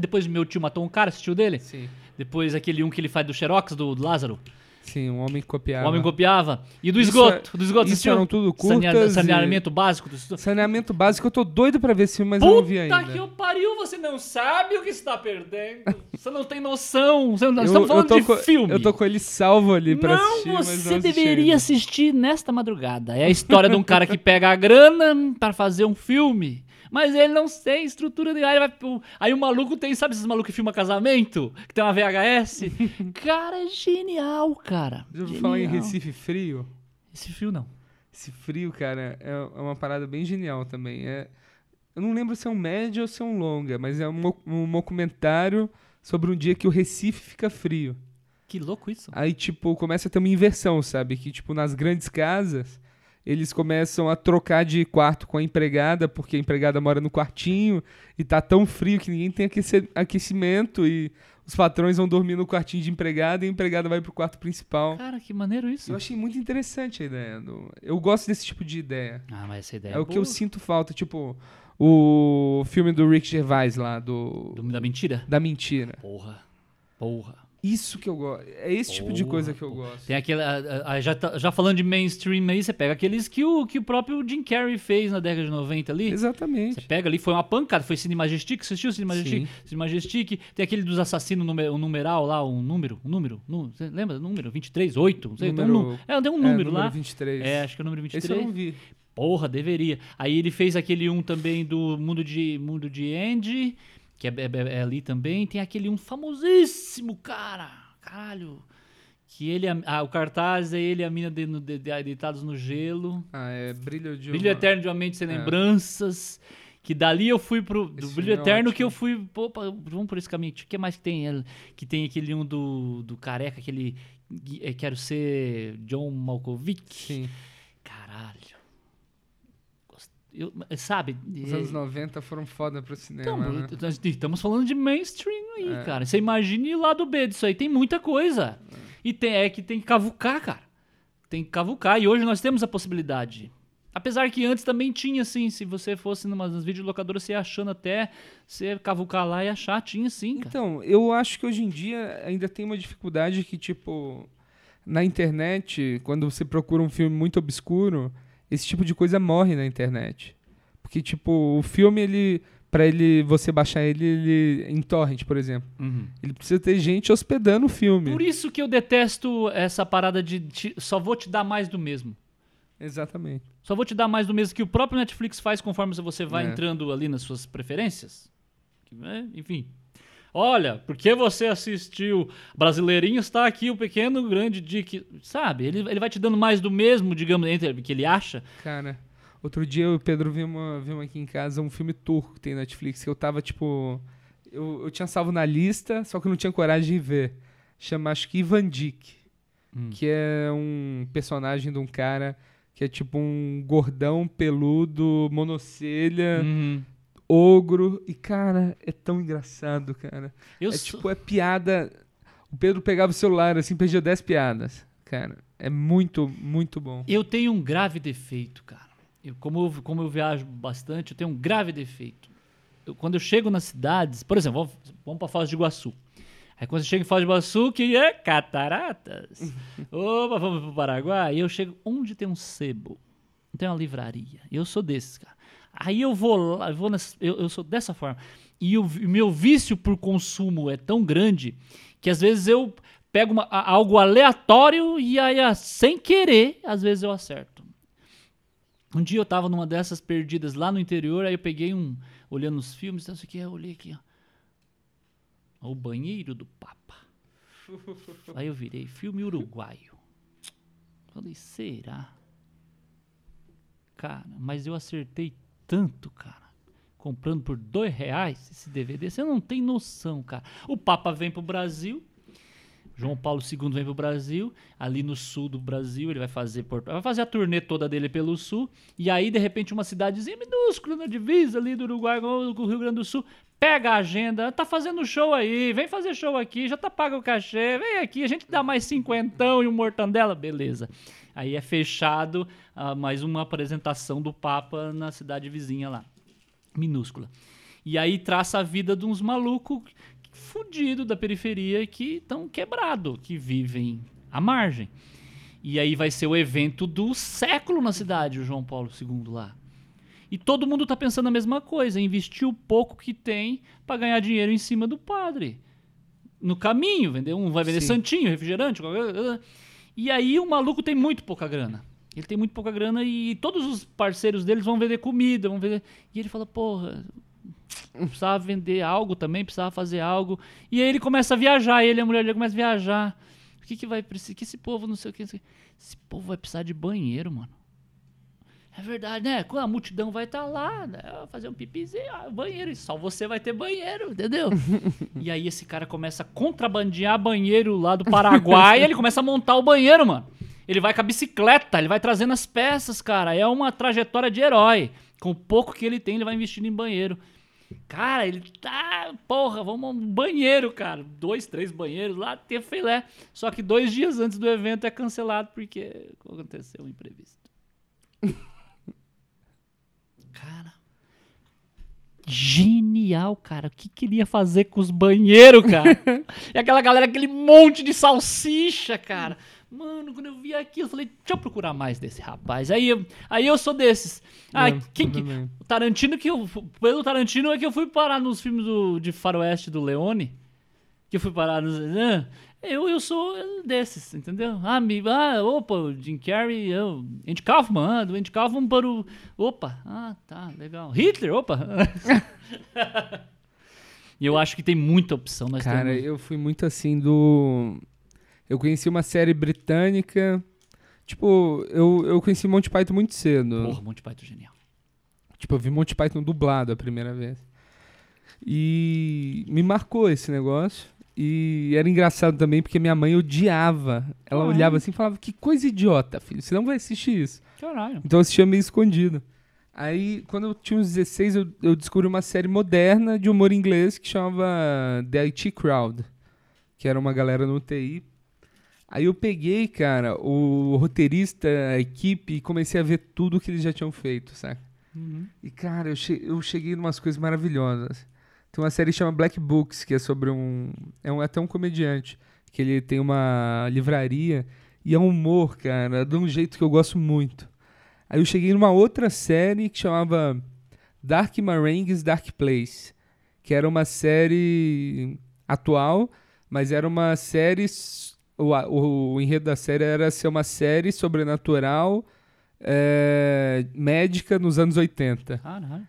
Depois meu tio matou um cara, assistiu dele? Sim. Depois aquele um que ele faz do Xerox, do, do Lázaro. Sim, um homem que copiava. O homem copiava. E do Isso esgoto, do esgoto, isso eram tudo curtas e- Saneamento básico do esgoto. Saneamento básico, eu tô doido pra ver esse filme, mas eu não vi Puta ainda. que eu pariu, você não sabe o que está perdendo. Você não tem noção. Você não, Eu- estamos falando de filme. Eu tô com ele salvo ali pra não, assistir, você não assisti deveria assistir nesta madrugada. É a história de um cara que pega a grana pra fazer um filme. Mas ele não tem estrutura de. Aí, vai, aí o maluco tem, sabe esses malucos que filma casamento? Que tem uma VHS? cara, é genial, cara. Já ouviu falar em. Recife Frio? Esse filme não. Esse frio, cara, é é uma parada bem genial também. É, eu não lembro se é um médio ou se é um longa, mas é um, um documentário sobre um dia que o Recife fica frio. Que louco isso. Aí, tipo, começa a ter uma inversão, sabe? Que, tipo, nas grandes casas, eles começam a trocar de quarto com a empregada, porque a empregada mora no quartinho e tá tão frio que ninguém tem aquecimento e os patrões vão dormir no quartinho de empregada e a empregada vai pro quarto principal. Cara, que maneiro isso. Eu achei muito interessante a ideia. do- Eu gosto desse tipo de ideia. Ah, mas essa ideia É, o que eu boa. sinto falta, tipo, o filme do Rick Gervais lá, do, Do- Da mentira? da mentira. Porra. Porra. Isso que eu gosto. É esse tipo de Porra, coisa que eu gosto. Tem aquele. ah, já, tá- já falando de mainstream aí, você pega aqueles que o, que o próprio Jim Carrey fez na década de 90 ali. Você Exatamente. pega ali, foi uma pancada, foi Cine Majestic, você assistiu Cine Majestic? Sim. Cine Majestic, tem aquele dos assassinos, um numeral lá, um número, um número, nu- você lembra? Número 23, 8, não sei, um, Número- nu- é, tem um É, número lá. 23. É, acho que é o número Esse eu 23. não vi. Porra, deveria. Aí ele fez aquele um também do Mundo de, Mundo de Andy, que é, é- é ali também. Tem aquele um famosíssimo, cara. Caralho. Que ele, ah, o cartaz é ele e a mina de- de- de- deitados no gelo. Ah, é Brilho de Brilho uma- Eterno de uma Mente Sem É. Que Que dali eu fui pro. Do Esse Brilho é Eterno que eu ótimo. fui. Pá, vamos por esse caminho. O que mais que tem? É, Que tem aquele um do, do careca, aquele. é, Quero ser John Malkovich. Sim. Caralho. Eu, sabe? Os é- anos 90 foram foda pro cinema, então, né? estamos falando de mainstream aí, É. cara. Você imagine o lado B disso aí. Tem muita coisa. E tem, é que tem que cavucar, cara. Tem que cavucar. E hoje nós temos a possibilidade. Apesar que antes também tinha, assim, se você fosse numa nas videolocadoras, você ia achando até, você cavucar lá e achar, tinha sim, cara. Então, eu acho que hoje em dia ainda tem uma dificuldade que, tipo, na internet, quando você procura um filme muito obscuro, esse tipo de coisa morre na internet. Porque, tipo, o filme, ele. Pra ele, você baixar ele, ele em torrent, por exemplo. Uhum. Ele precisa ter gente hospedando o filme. Por isso que eu detesto essa parada de te- só vou te dar mais do mesmo. Exatamente. Só vou te dar mais do mesmo que o próprio Netflix faz conforme você vai É. entrando ali nas suas preferências. Né, Enfim. Olha, porque você assistiu Brasileirinho, está aqui o pequeno grande Dick. Sabe? Ele, ele vai te dando mais do mesmo, digamos, entre que ele acha. Cara, outro dia eu e o Pedro vimos, vimos aqui em casa um filme turco que tem na Netflix que eu tava, tipo. Eu, eu tinha salvo na lista, só que eu não tinha coragem de ver. Chama, acho que Ivan Dick. Hum. Que é um personagem de um cara que é tipo um gordão, peludo, monocelha, Uhum. Ogro. E, cara, é tão engraçado, cara. Eu é sou- tipo, é piada. O Pedro pegava o celular assim, perdia 10 piadas. Cara, é muito, muito bom. Eu tenho um grave defeito, cara. Eu, como, eu, como eu viajo bastante, eu tenho um grave defeito. Eu- quando eu chego nas cidades, por exemplo, vamos, vamos para Foz do Iguaçu. Aí quando eu chego em Foz do Iguaçu, que é cataratas. Opa, vamos pro Paraguai. E eu chego onde tem um sebo, tem uma livraria. Eu sou desses, cara. Aí eu vou lá, eu, vou nessa- eu, eu sou dessa forma. E o meu vício por consumo é tão grande que às vezes eu pego uma- a- algo aleatório e aí, ah, sem querer, às vezes eu acerto. Um dia eu tava numa dessas perdidas lá no interior, aí eu peguei um, olhando os filmes, não sei o que, eu olhei aqui, ó. O banheiro do Papa. Aí eu virei, filme uruguaio. Falei, será? Cara, mas eu acertei tanto, cara. Comprando por dois reais esse DVD. Você não tem noção, cara. O Papa vem pro Brasil. João Paulo II vem pro Brasil, ali no sul do Brasil, ele vai fazer vai fazer a turnê toda dele pelo sul, e aí de repente uma cidadezinha minúscula na divisa ali do Uruguai com o Rio Grande do Sul, pega a agenda, tá fazendo show aí, vem fazer show aqui, já tá pago o cachê, vem aqui, a gente dá mais cinquentão e um mortandela, beleza. Aí é fechado ah, mais uma apresentação do Papa na cidade vizinha lá, minúscula. E aí traça a vida de uns malucos fudidos da periferia que estão quebrado, que vivem à margem. E aí vai ser o evento do século na cidade, o João Paulo II lá. E todo mundo tá pensando a mesma coisa, investir o pouco que tem para ganhar dinheiro em cima do padre. No caminho, vender um vai vender Sim. santinho, refrigerante, qualquer coisa. E aí o maluco tem muito pouca grana. Ele tem muito pouca grana e todos os parceiros deles vão vender comida, vão vender. E ele fala, porra, precisava vender algo também, precisava fazer algo. E aí ele começa a viajar, ele e a mulher dele começam a viajar. O que, que vai precisar? Que esse povo não sei o que. Esse povo vai precisar de banheiro, mano. É verdade, né? Quando a multidão vai estar lá, né? Fazer um pipizinho, ah, banheiro, e só você vai ter banheiro, entendeu? e aí esse cara começa a contrabandear banheiro lá do Paraguai e ele começa a montar o banheiro, mano. Ele vai com a bicicleta, ele vai trazendo as peças, cara. É uma trajetória de herói. Com o pouco que ele tem, ele vai investindo em banheiro. Cara, ele tá. Porra, vamos um banheiro, cara. Dois, três banheiros lá, ter filé. Só que dois dias antes do evento é cancelado porque aconteceu um imprevisto. Cara. Genial, cara. O que queria fazer com os banheiros, cara? e aquela galera, aquele monte de salsicha, cara. Mano, quando eu vi aquilo, eu falei, deixa eu procurar mais desse rapaz. Aí eu, aí eu sou desses. Ah, Eu quem que. O Tarantino que eu. Pelo Tarantino é que eu fui parar nos filmes do, de Faroeste do Leone. Que eu fui parar nos. Eu, eu sou desses, entendeu? Ah, me, ah opa, o Jim Carrey, eu, Andy Kaufman, ah, do Andy Kaufman para o. Opa, ah, tá, legal. Hitler, opa. E eu acho que tem muita opção. Nós Cara, temos... eu fui muito assim do. Eu conheci uma série britânica. Tipo, eu, eu conheci Monty Python muito cedo. Porra, Monty Python é genial. Tipo, eu vi Monty Python dublado a primeira vez. E me marcou esse negócio. E era engraçado também porque minha mãe odiava. Ela é? olhava assim e falava: Que coisa idiota, filho. Você não vai assistir isso. Caralho. Então eu assistia meio escondido. Aí, quando eu tinha uns 16, eu, eu descobri uma série moderna de humor inglês que chamava The IT Crowd, que era uma galera no TI. Aí eu peguei, cara, o roteirista, a equipe, e comecei a ver tudo que eles já tinham feito, saca? Uhum. E, cara, eu, che eu cheguei em umas coisas maravilhosas. Tem uma série que chama Black Books, que é sobre um. É um, até um comediante. Que ele tem uma livraria e é um humor, cara, de um jeito que eu gosto muito. Aí eu cheguei numa outra série que chamava Dark Marengues Dark Place. Que era uma série atual, mas era uma série. O, o, o enredo da série era ser uma série sobrenatural é, médica nos anos 80. Caralho.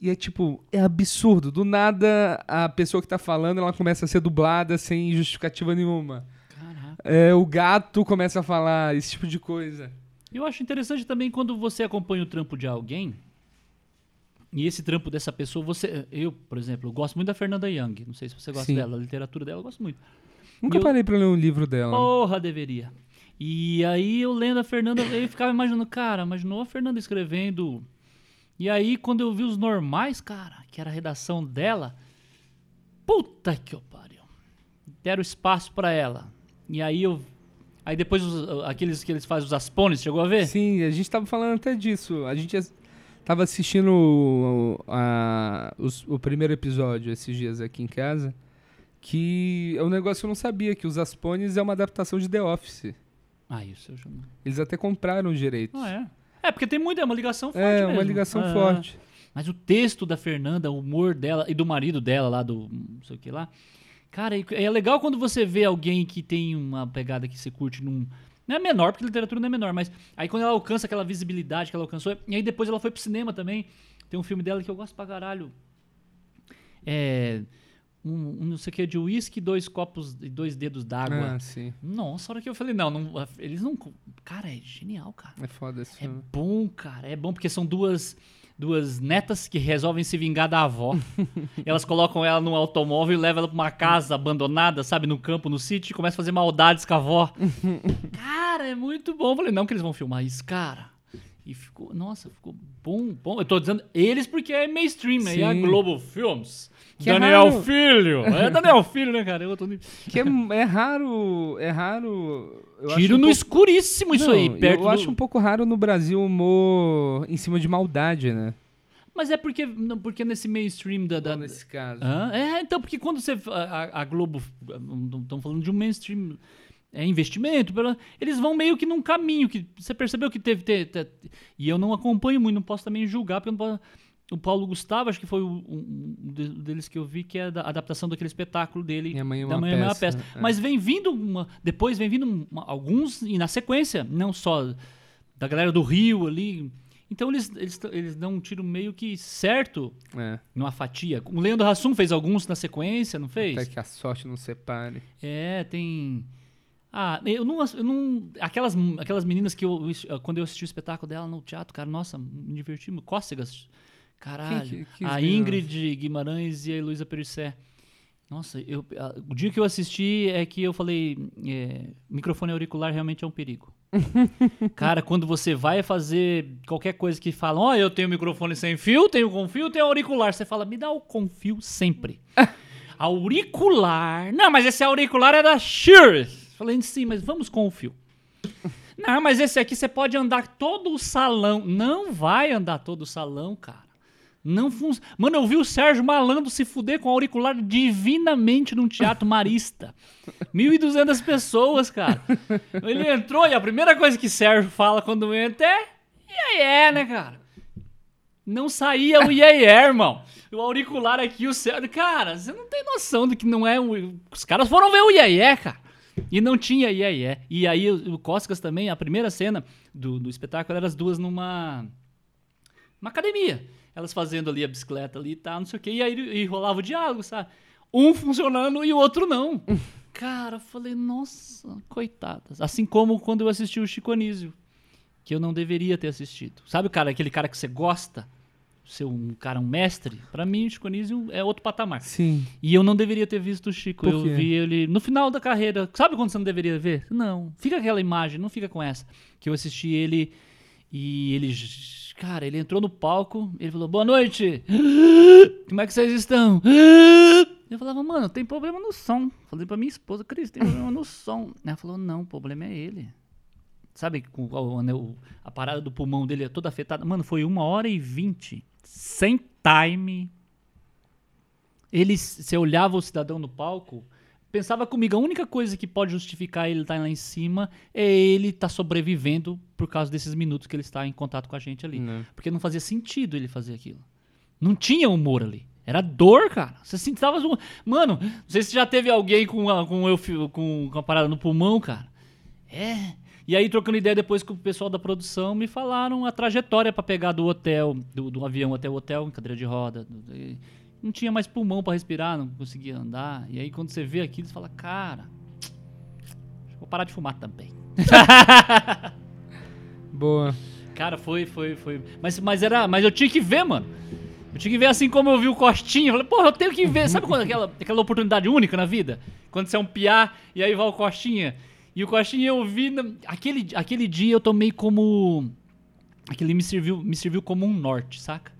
E é tipo, é absurdo. Do nada, a pessoa que tá falando, ela começa a ser dublada sem justificativa nenhuma. Caraca. É, o gato começa a falar, esse tipo de coisa. Eu acho interessante também quando você acompanha o trampo de alguém e esse trampo dessa pessoa, você, eu, por exemplo, eu gosto muito da Fernanda Young. Não sei se você gosta Sim. dela, a literatura dela eu gosto muito. Nunca Eu- parei pra ler um livro dela. Porra, deveria. E aí eu lendo a Fernanda, eu ficava imaginando, cara, imaginou a Fernanda escrevendo. E aí quando eu vi os normais, cara, que era a redação dela, puta que eu pariu. Deram espaço pra ela. E aí eu aí depois os- aqueles que eles fazem os aspones, chegou a ver? Sim, a gente tava falando até disso. A gente tava assistindo o, a- os- o primeiro episódio esses dias aqui em casa. Que é um negócio que eu não sabia, que os Aspones é uma adaptação de The Office. Ah, isso eu já não. Eles até compraram os direitos. Ah, é. É, porque tem muita, é uma ligação forte é, mesmo. uma ligação Ah, forte. Mas o texto da Fernanda, o humor dela e do marido dela lá, do não sei o que lá. Cara, e- é legal quando você vê alguém que tem uma pegada que você curte num. Não é menor, porque literatura não é menor, mas aí quando ela alcança aquela visibilidade que ela alcançou, e aí depois ela foi pro cinema também. Tem um filme dela que eu gosto pra caralho. é, um, um não sei o que de uísque, dois copos e dois dedos d'água. Ah, sim. Nossa, a hora que eu falei, não, não, eles não. Cara, é genial, cara. É foda esse É filme. bom, cara. É bom porque são duas, duas netas que resolvem se vingar da avó. Elas colocam ela num automóvel e levam ela pra uma casa abandonada, sabe, no campo, no sítio, e começam a fazer maldades com a avó. cara, é muito bom. Eu falei, não que eles vão filmar isso, cara. E ficou, nossa, ficou bom, bom. Eu tô dizendo eles porque é mainstream, aí é a Sim. Globo Films. Que é Daniel raro. Filho. É Daniel Filho, né, cara? Eu tô... Que é, é raro. É raro. Tiro um no pouco- escuríssimo isso aí, Não, perto Eu do... acho um pouco raro no Brasil humor em cima de maldade, né? Mas é porque, não, porque nesse mainstream da... da- Nesse caso. É, então, porque quando você. A, a- Globo. Estão falando de um mainstream. É investimento, eles vão meio que num caminho que você percebeu que teve, te- te- e eu não acompanho muito, não posso também julgar, porque posso- o Paulo Gustavo, acho que foi um, um de- deles que eu vi, que é da adaptação daquele espetáculo dele, Minha Mãe é da uma Manhã é uma Peça, peça. é. Mas vem vindo, uma- depois vem vindo uma- alguns, e na sequência, não só da galera do Rio ali. Então eles, eles, eles dão um tiro meio que certo É, numa fatia. O Leandro Hassum fez alguns na sequência, não fez? até que a sorte não separe. É, tem. Ah, eu não, eu não. Aquelas, aquelas meninas que eu. Quando eu assisti o espetáculo dela no teatro, cara, nossa, me diverti. Cócegas. Caralho. Quem que- que a? Ingrid Guimarães e a Heloísa Perissé. Nossa, eu, a- o dia que eu assisti é que eu falei: é, microfone auricular realmente é um perigo. Cara, quando você vai fazer qualquer coisa que falam, ó, eu tenho microfone sem fio, tenho com fio, tenho auricular. Você fala, me dá o com fio sempre. auricular. Não, mas esse auricular é da Shure. Falei, sim, mas vamos com o fio. Não, mas esse aqui você pode andar todo o salão. Não vai andar todo o salão, cara. Não funciona. Mano, eu vi o Sérgio Malandro se fuder com auricular divinamente num teatro marista. 1.200 pessoas, cara. Ele entrou e a primeira coisa que Sérgio fala quando entra é. E aí é, né, cara? Não saía o iê, irmão. O auricular aqui, o Sérgio. Cara, você não tem noção do que não é. O... Os caras foram ver o iê, cara. E não tinha iê. E aí o, Cóscas também, a primeira cena do, do espetáculo era as duas numa. Uma academia. Elas fazendo ali a bicicleta ali e tal, não sei o quê. E aí e rolava o diálogo, sabe? Um funcionando e o outro não. Cara, eu falei, nossa, coitadas. Assim como quando eu assisti o Chico Anísio, que eu não deveria ter assistido. Sabe cara, aquele cara que você gosta? Ser um cara, um mestre? Pra mim, o Chico Anísio é outro patamar. Sim. E eu não deveria ter visto o Chico. Eu vi ele no final da carreira. Sabe quando você não deveria ver? Não. Fica aquela imagem, não fica com essa. Que eu assisti ele e ele. Cara, ele entrou no palco, ele falou: Boa noite! Como é que vocês estão? Eu falava, mano, tem problema no som. Falei pra minha esposa, Cris, tem problema no som. Ela falou, não, o problema é ele. Sabe, com o, o- a parada do pulmão dele é toda afetada. Mano, foi uma hora e vinte. Sem time. Ele, você olhava o cidadão no palco, pensava comigo, a única coisa que pode justificar ele estar lá em cima é ele estar sobrevivendo por causa desses minutos que ele está em contato com a gente ali. Não. Porque não fazia sentido ele fazer aquilo. Não tinha humor ali. Era dor, cara. Você sentava. Mano, não sei se já teve alguém com a, com, eu, com, com a parada no pulmão, cara. É. E aí, trocando ideia depois com o pessoal da produção, me falaram a trajetória pra pegar do hotel, do, do avião até o hotel, em cadeira de roda. do- e não tinha mais pulmão pra respirar, não conseguia andar. E aí, quando você vê aquilo, você fala, cara, vou parar de fumar também. Boa. Cara, foi, foi, foi. Mas, mas era. Mas eu tinha que ver, mano. Eu tinha que ver assim como eu vi o Costinha. Eu falei, porra, eu tenho que ver. Sabe quando aquela, aquela oportunidade única na vida? Quando você é um piá e aí vai o Costinha. E o Costinha eu vi. na- aquele, aquele dia eu tomei como. Aquele me serviu, me serviu como um norte, saca?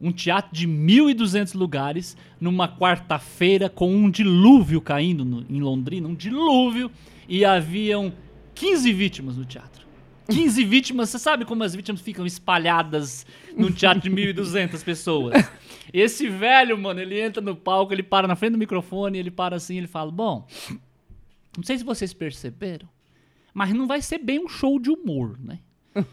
Um teatro de 1.200 lugares, numa quarta-feira, com um dilúvio caindo no- em Londrina, um dilúvio, e haviam 15 vítimas no teatro. 15 vítimas, você sabe como as vítimas ficam espalhadas num teatro de 1.200 pessoas? Esse velho, mano, ele entra no palco, ele para na frente do microfone, ele para assim, ele fala: Bom, não sei se vocês perceberam, mas não vai ser bem um show de humor, né?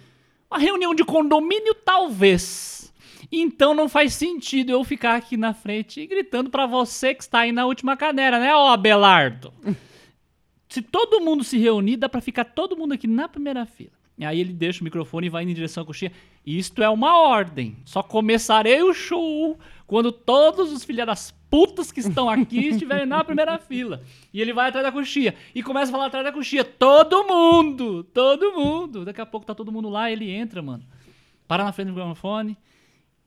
Uma reunião de condomínio, talvez. Então não faz sentido eu ficar aqui na frente gritando pra você que está aí na última cadeira, né, ó Abelardo? se todo mundo se reunir, dá pra ficar todo mundo aqui na primeira fila. E aí ele deixa o microfone e vai em direção à coxinha. Isto é uma ordem. Só começarei o show quando todos os filhos das putas que estão aqui estiverem na primeira fila. E ele vai atrás da coxinha. E começa a falar atrás da coxinha. Todo mundo! Todo mundo! Daqui a pouco tá todo mundo lá, ele entra, mano. Para na frente do microfone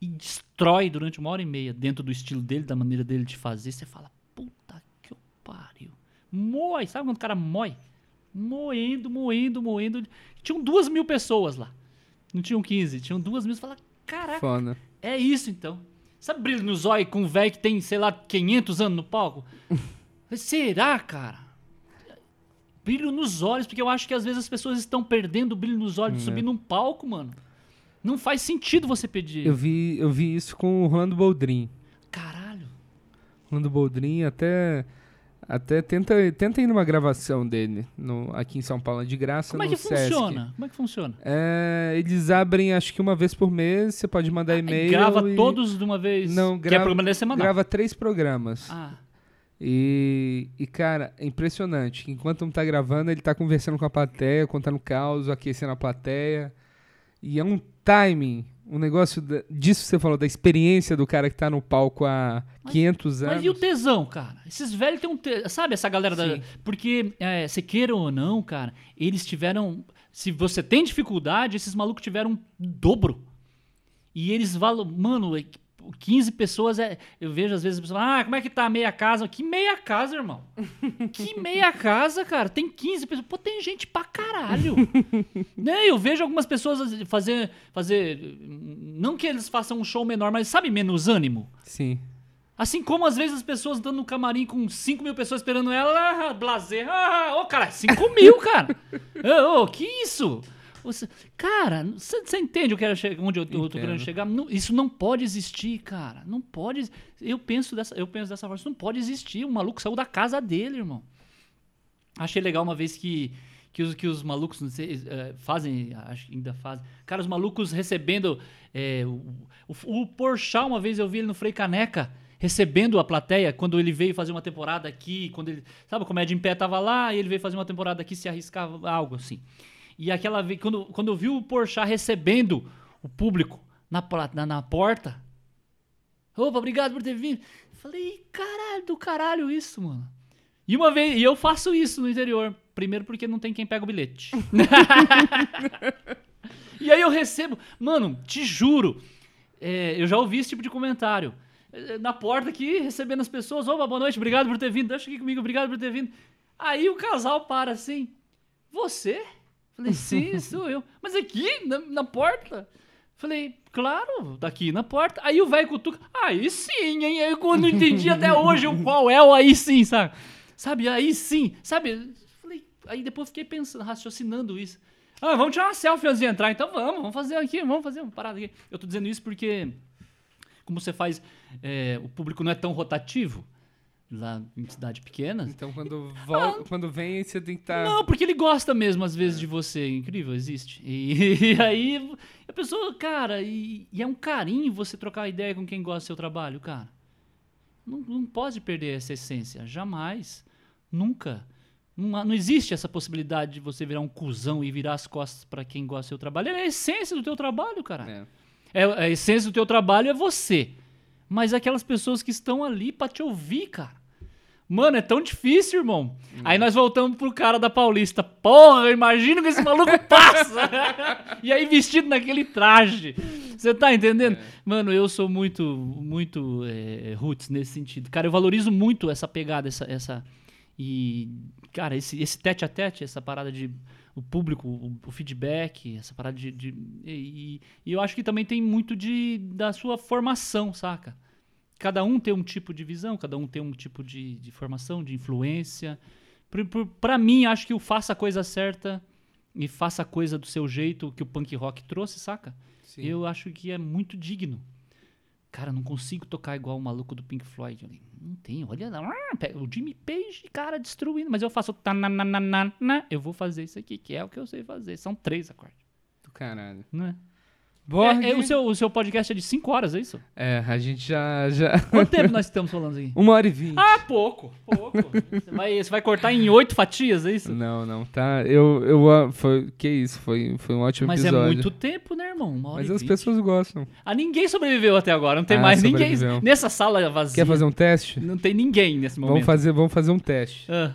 e destrói durante uma hora e meia, dentro do estilo dele, da maneira dele de fazer. Você fala, puta que pariu. Mói, sabe quando o cara mói? Moendo, moendo, moendo. Tinham duas mil pessoas lá. Não tinham 15, tinham duas mil. Você fala, caraca, Foda. é isso então. Sabe brilho no zóio com um velho que tem, sei lá, 500 anos no palco? Será, cara? Brilho nos olhos, porque eu acho que às vezes as pessoas estão perdendo o brilho nos olhos de subir num palco, mano. Não faz sentido você pedir. Eu vi, eu vi isso com o Rolando Boldrin. Caralho. Rolando Boldrin até até tenta, tenta ir numa gravação dele no, aqui em São Paulo de graça Como é que Sesc. funciona? Como é que funciona? É, eles abrem acho que uma vez por mês, você pode mandar e-mail. Grava e todos de uma vez? Não, Que é grava- programa da semana. grava três programas. Ah, E, e, cara, é impressionante. Enquanto um tá gravando, ele tá conversando com a plateia, contando caos, aquecendo a plateia. E é um timing, um negócio da- disso que você falou, da experiência do cara que tá no palco há 500 anos. Mas e o tesão, cara? Esses velhos têm um tesão. Sabe essa galera da. Sim. Porque, é, você queira ou não, cara, eles tiveram. Se você tem dificuldade, esses malucos tiveram um dobro. E eles falam, mano, é 15 pessoas é. Eu vejo às vezes a pessoa, ah, como é que tá a meia casa? Que meia casa, irmão? que meia casa, cara? Tem 15 pessoas. Pô, tem gente pra caralho. né? Eu vejo algumas pessoas fazer. fazer. Não que eles façam um show menor, mas sabe, menos ânimo. Sim. Assim como às vezes as pessoas estão no camarim com 5 mil pessoas esperando ela, ah, blazer. Ah, ô, cara, 5 mil, cara. Ô, ô, que isso? Você- cara, você entende eu quero onde eu, tô- eu tô Entendo. querendo chegar? Não- isso não pode existir, cara. Não pode. Eu penso dessa, eu penso dessa forma. Isso não pode existir. O maluco saiu da casa dele, irmão. Achei legal uma vez que, que, os, que os malucos não sei, eh, fazem, acho que ainda fazem. Cara, os malucos recebendo. eh, o, o, o Porchat, uma vez eu vi ele no Frei Caneca, recebendo a plateia, quando ele veio fazer uma temporada aqui, quando ele. Sabe, o Comédia em Pé tava lá e ele veio fazer uma temporada aqui, se arriscava, algo assim. E aquela vez, quando, quando eu vi o Porchat recebendo o público na, na, na porta. Opa, obrigado por ter vindo. Falei, caralho, do caralho isso, mano. E uma vez, e eu faço isso no interior. Primeiro porque não tem quem pega o bilhete. e aí eu recebo, mano, te juro, é, eu já ouvi esse tipo de comentário. É, Na porta aqui, recebendo as pessoas, opa, boa noite, obrigado por ter vindo, deixa aqui comigo, obrigado por ter vindo. Aí o casal para assim, você? Falei, sim, sou eu. Mas aqui, na, na porta? Falei, claro, daqui na porta. Aí o velho cutuca, aí sim, hein? Eu não entendi até hoje o qual é o aí sim, sabe? Sabe, aí sim, sabe? Falei, aí depois fiquei pensando, raciocinando isso. Ah, vamos tirar uma selfie antes de entrar, então vamos, vamos fazer aqui, vamos fazer uma parada aqui. Eu tô dizendo isso porque, como você faz, é, o público não é tão rotativo lá em cidade pequena. Então quando, vol- quando vem, você tem que tá estar. Não, porque ele gosta mesmo, às vezes, de você. Incrível, existe. E, e aí, a pessoa, cara, e, e é um carinho você trocar ideia com quem gosta do seu trabalho, cara. Não, não pode perder essa essência. Jamais. Nunca. Não, não existe essa possibilidade de você virar um cuzão e virar as costas pra quem gosta do seu trabalho. É a essência do teu trabalho, cara. É. É, a essência do teu trabalho é você. Mas aquelas pessoas que estão ali pra te ouvir, cara. Mano, é tão difícil, irmão. Aí nós voltamos pro cara da Paulista. Porra, imagina que esse maluco passa. e aí vestido naquele traje. Você tá entendendo? Mano, eu sou muito, muito é, roots nesse sentido. Cara, eu valorizo muito essa pegada, essa... essa e, cara, esse, esse tete a tete, essa parada de o público, o, o feedback, essa parada de. de- e, e eu acho que também tem muito de da sua formação, saca? Cada um tem um tipo de visão, cada um tem um tipo de, de formação, de influência. Pra mim, acho que o faça a coisa certa e faça a coisa do seu jeito que o punk rock trouxe, saca? Sim. Eu acho que é muito digno. Cara, eu não consigo tocar igual o maluco do Pink Floyd. Não tem, olha lá. O Jimmy Page, cara, destruindo. Mas eu faço. Eu vou fazer isso aqui, que é o que eu sei fazer. São três acordes, Do caralho. não é? Borg. É, é, o, seu, o seu podcast é de 5 horas, é isso? É, a gente já. já... Quanto tempo nós estamos falando aqui? Uma hora e vinte. Ah, pouco, pouco. Você vai, você vai cortar em oito fatias, é isso? Não, não, tá. Eu. eu ah, foi, que isso? Foi, foi um ótimo Mas episódio. é muito tempo, né, irmão? Mas as vinte. pessoas gostam. Ah, ninguém sobreviveu até agora. Não tem Ah, mais ninguém. sobreviveu. Nessa sala vazia. Quer fazer um teste? Não tem ninguém nesse momento. Vamos fazer, vamos fazer um teste. Ah,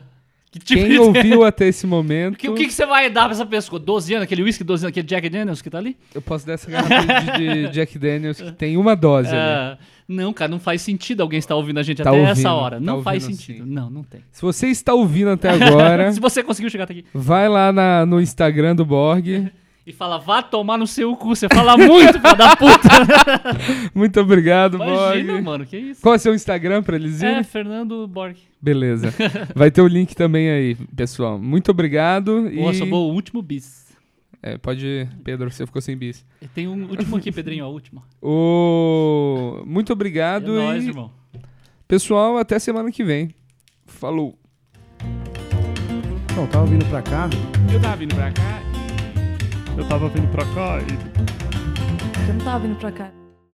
que tipo Quem de- ouviu até esse momento, Que- o que, que você vai dar pra essa pessoa? 12 anos, aquele whisky 12 anos, aquele Jack Daniels que tá ali? eu posso dar essa garrafa de, de Jack Daniels que tem uma dose. Ah, não, cara, não faz sentido alguém estar ouvindo a gente Tá até ouvindo, essa hora. tá não faz ouvindo sentido. sim. Não, não tem. Se você está ouvindo até agora, Se você conseguiu chegar até aqui vai lá na- no Instagram do Borg. E fala, vá tomar no seu cu, você fala muito, filho da puta. Muito obrigado, Imagina, Borg. mano, que isso. Qual é o seu Instagram pra eles irem? É, Fernando Borg. Beleza. Vai ter o link também aí, pessoal. Muito obrigado. Boa, e... sobrou o último bis. É, pode. Pedro, você ficou sem bis. Tem um último aqui, Pedrinho, ó, o último. Muito É obrigado. nóis, e... irmão. Pessoal, até semana que vem. Falou. Não, tava vindo pra cá. Eu tava vindo pra cá Eu tava vindo pra cá e Eu não tava vindo pra cá.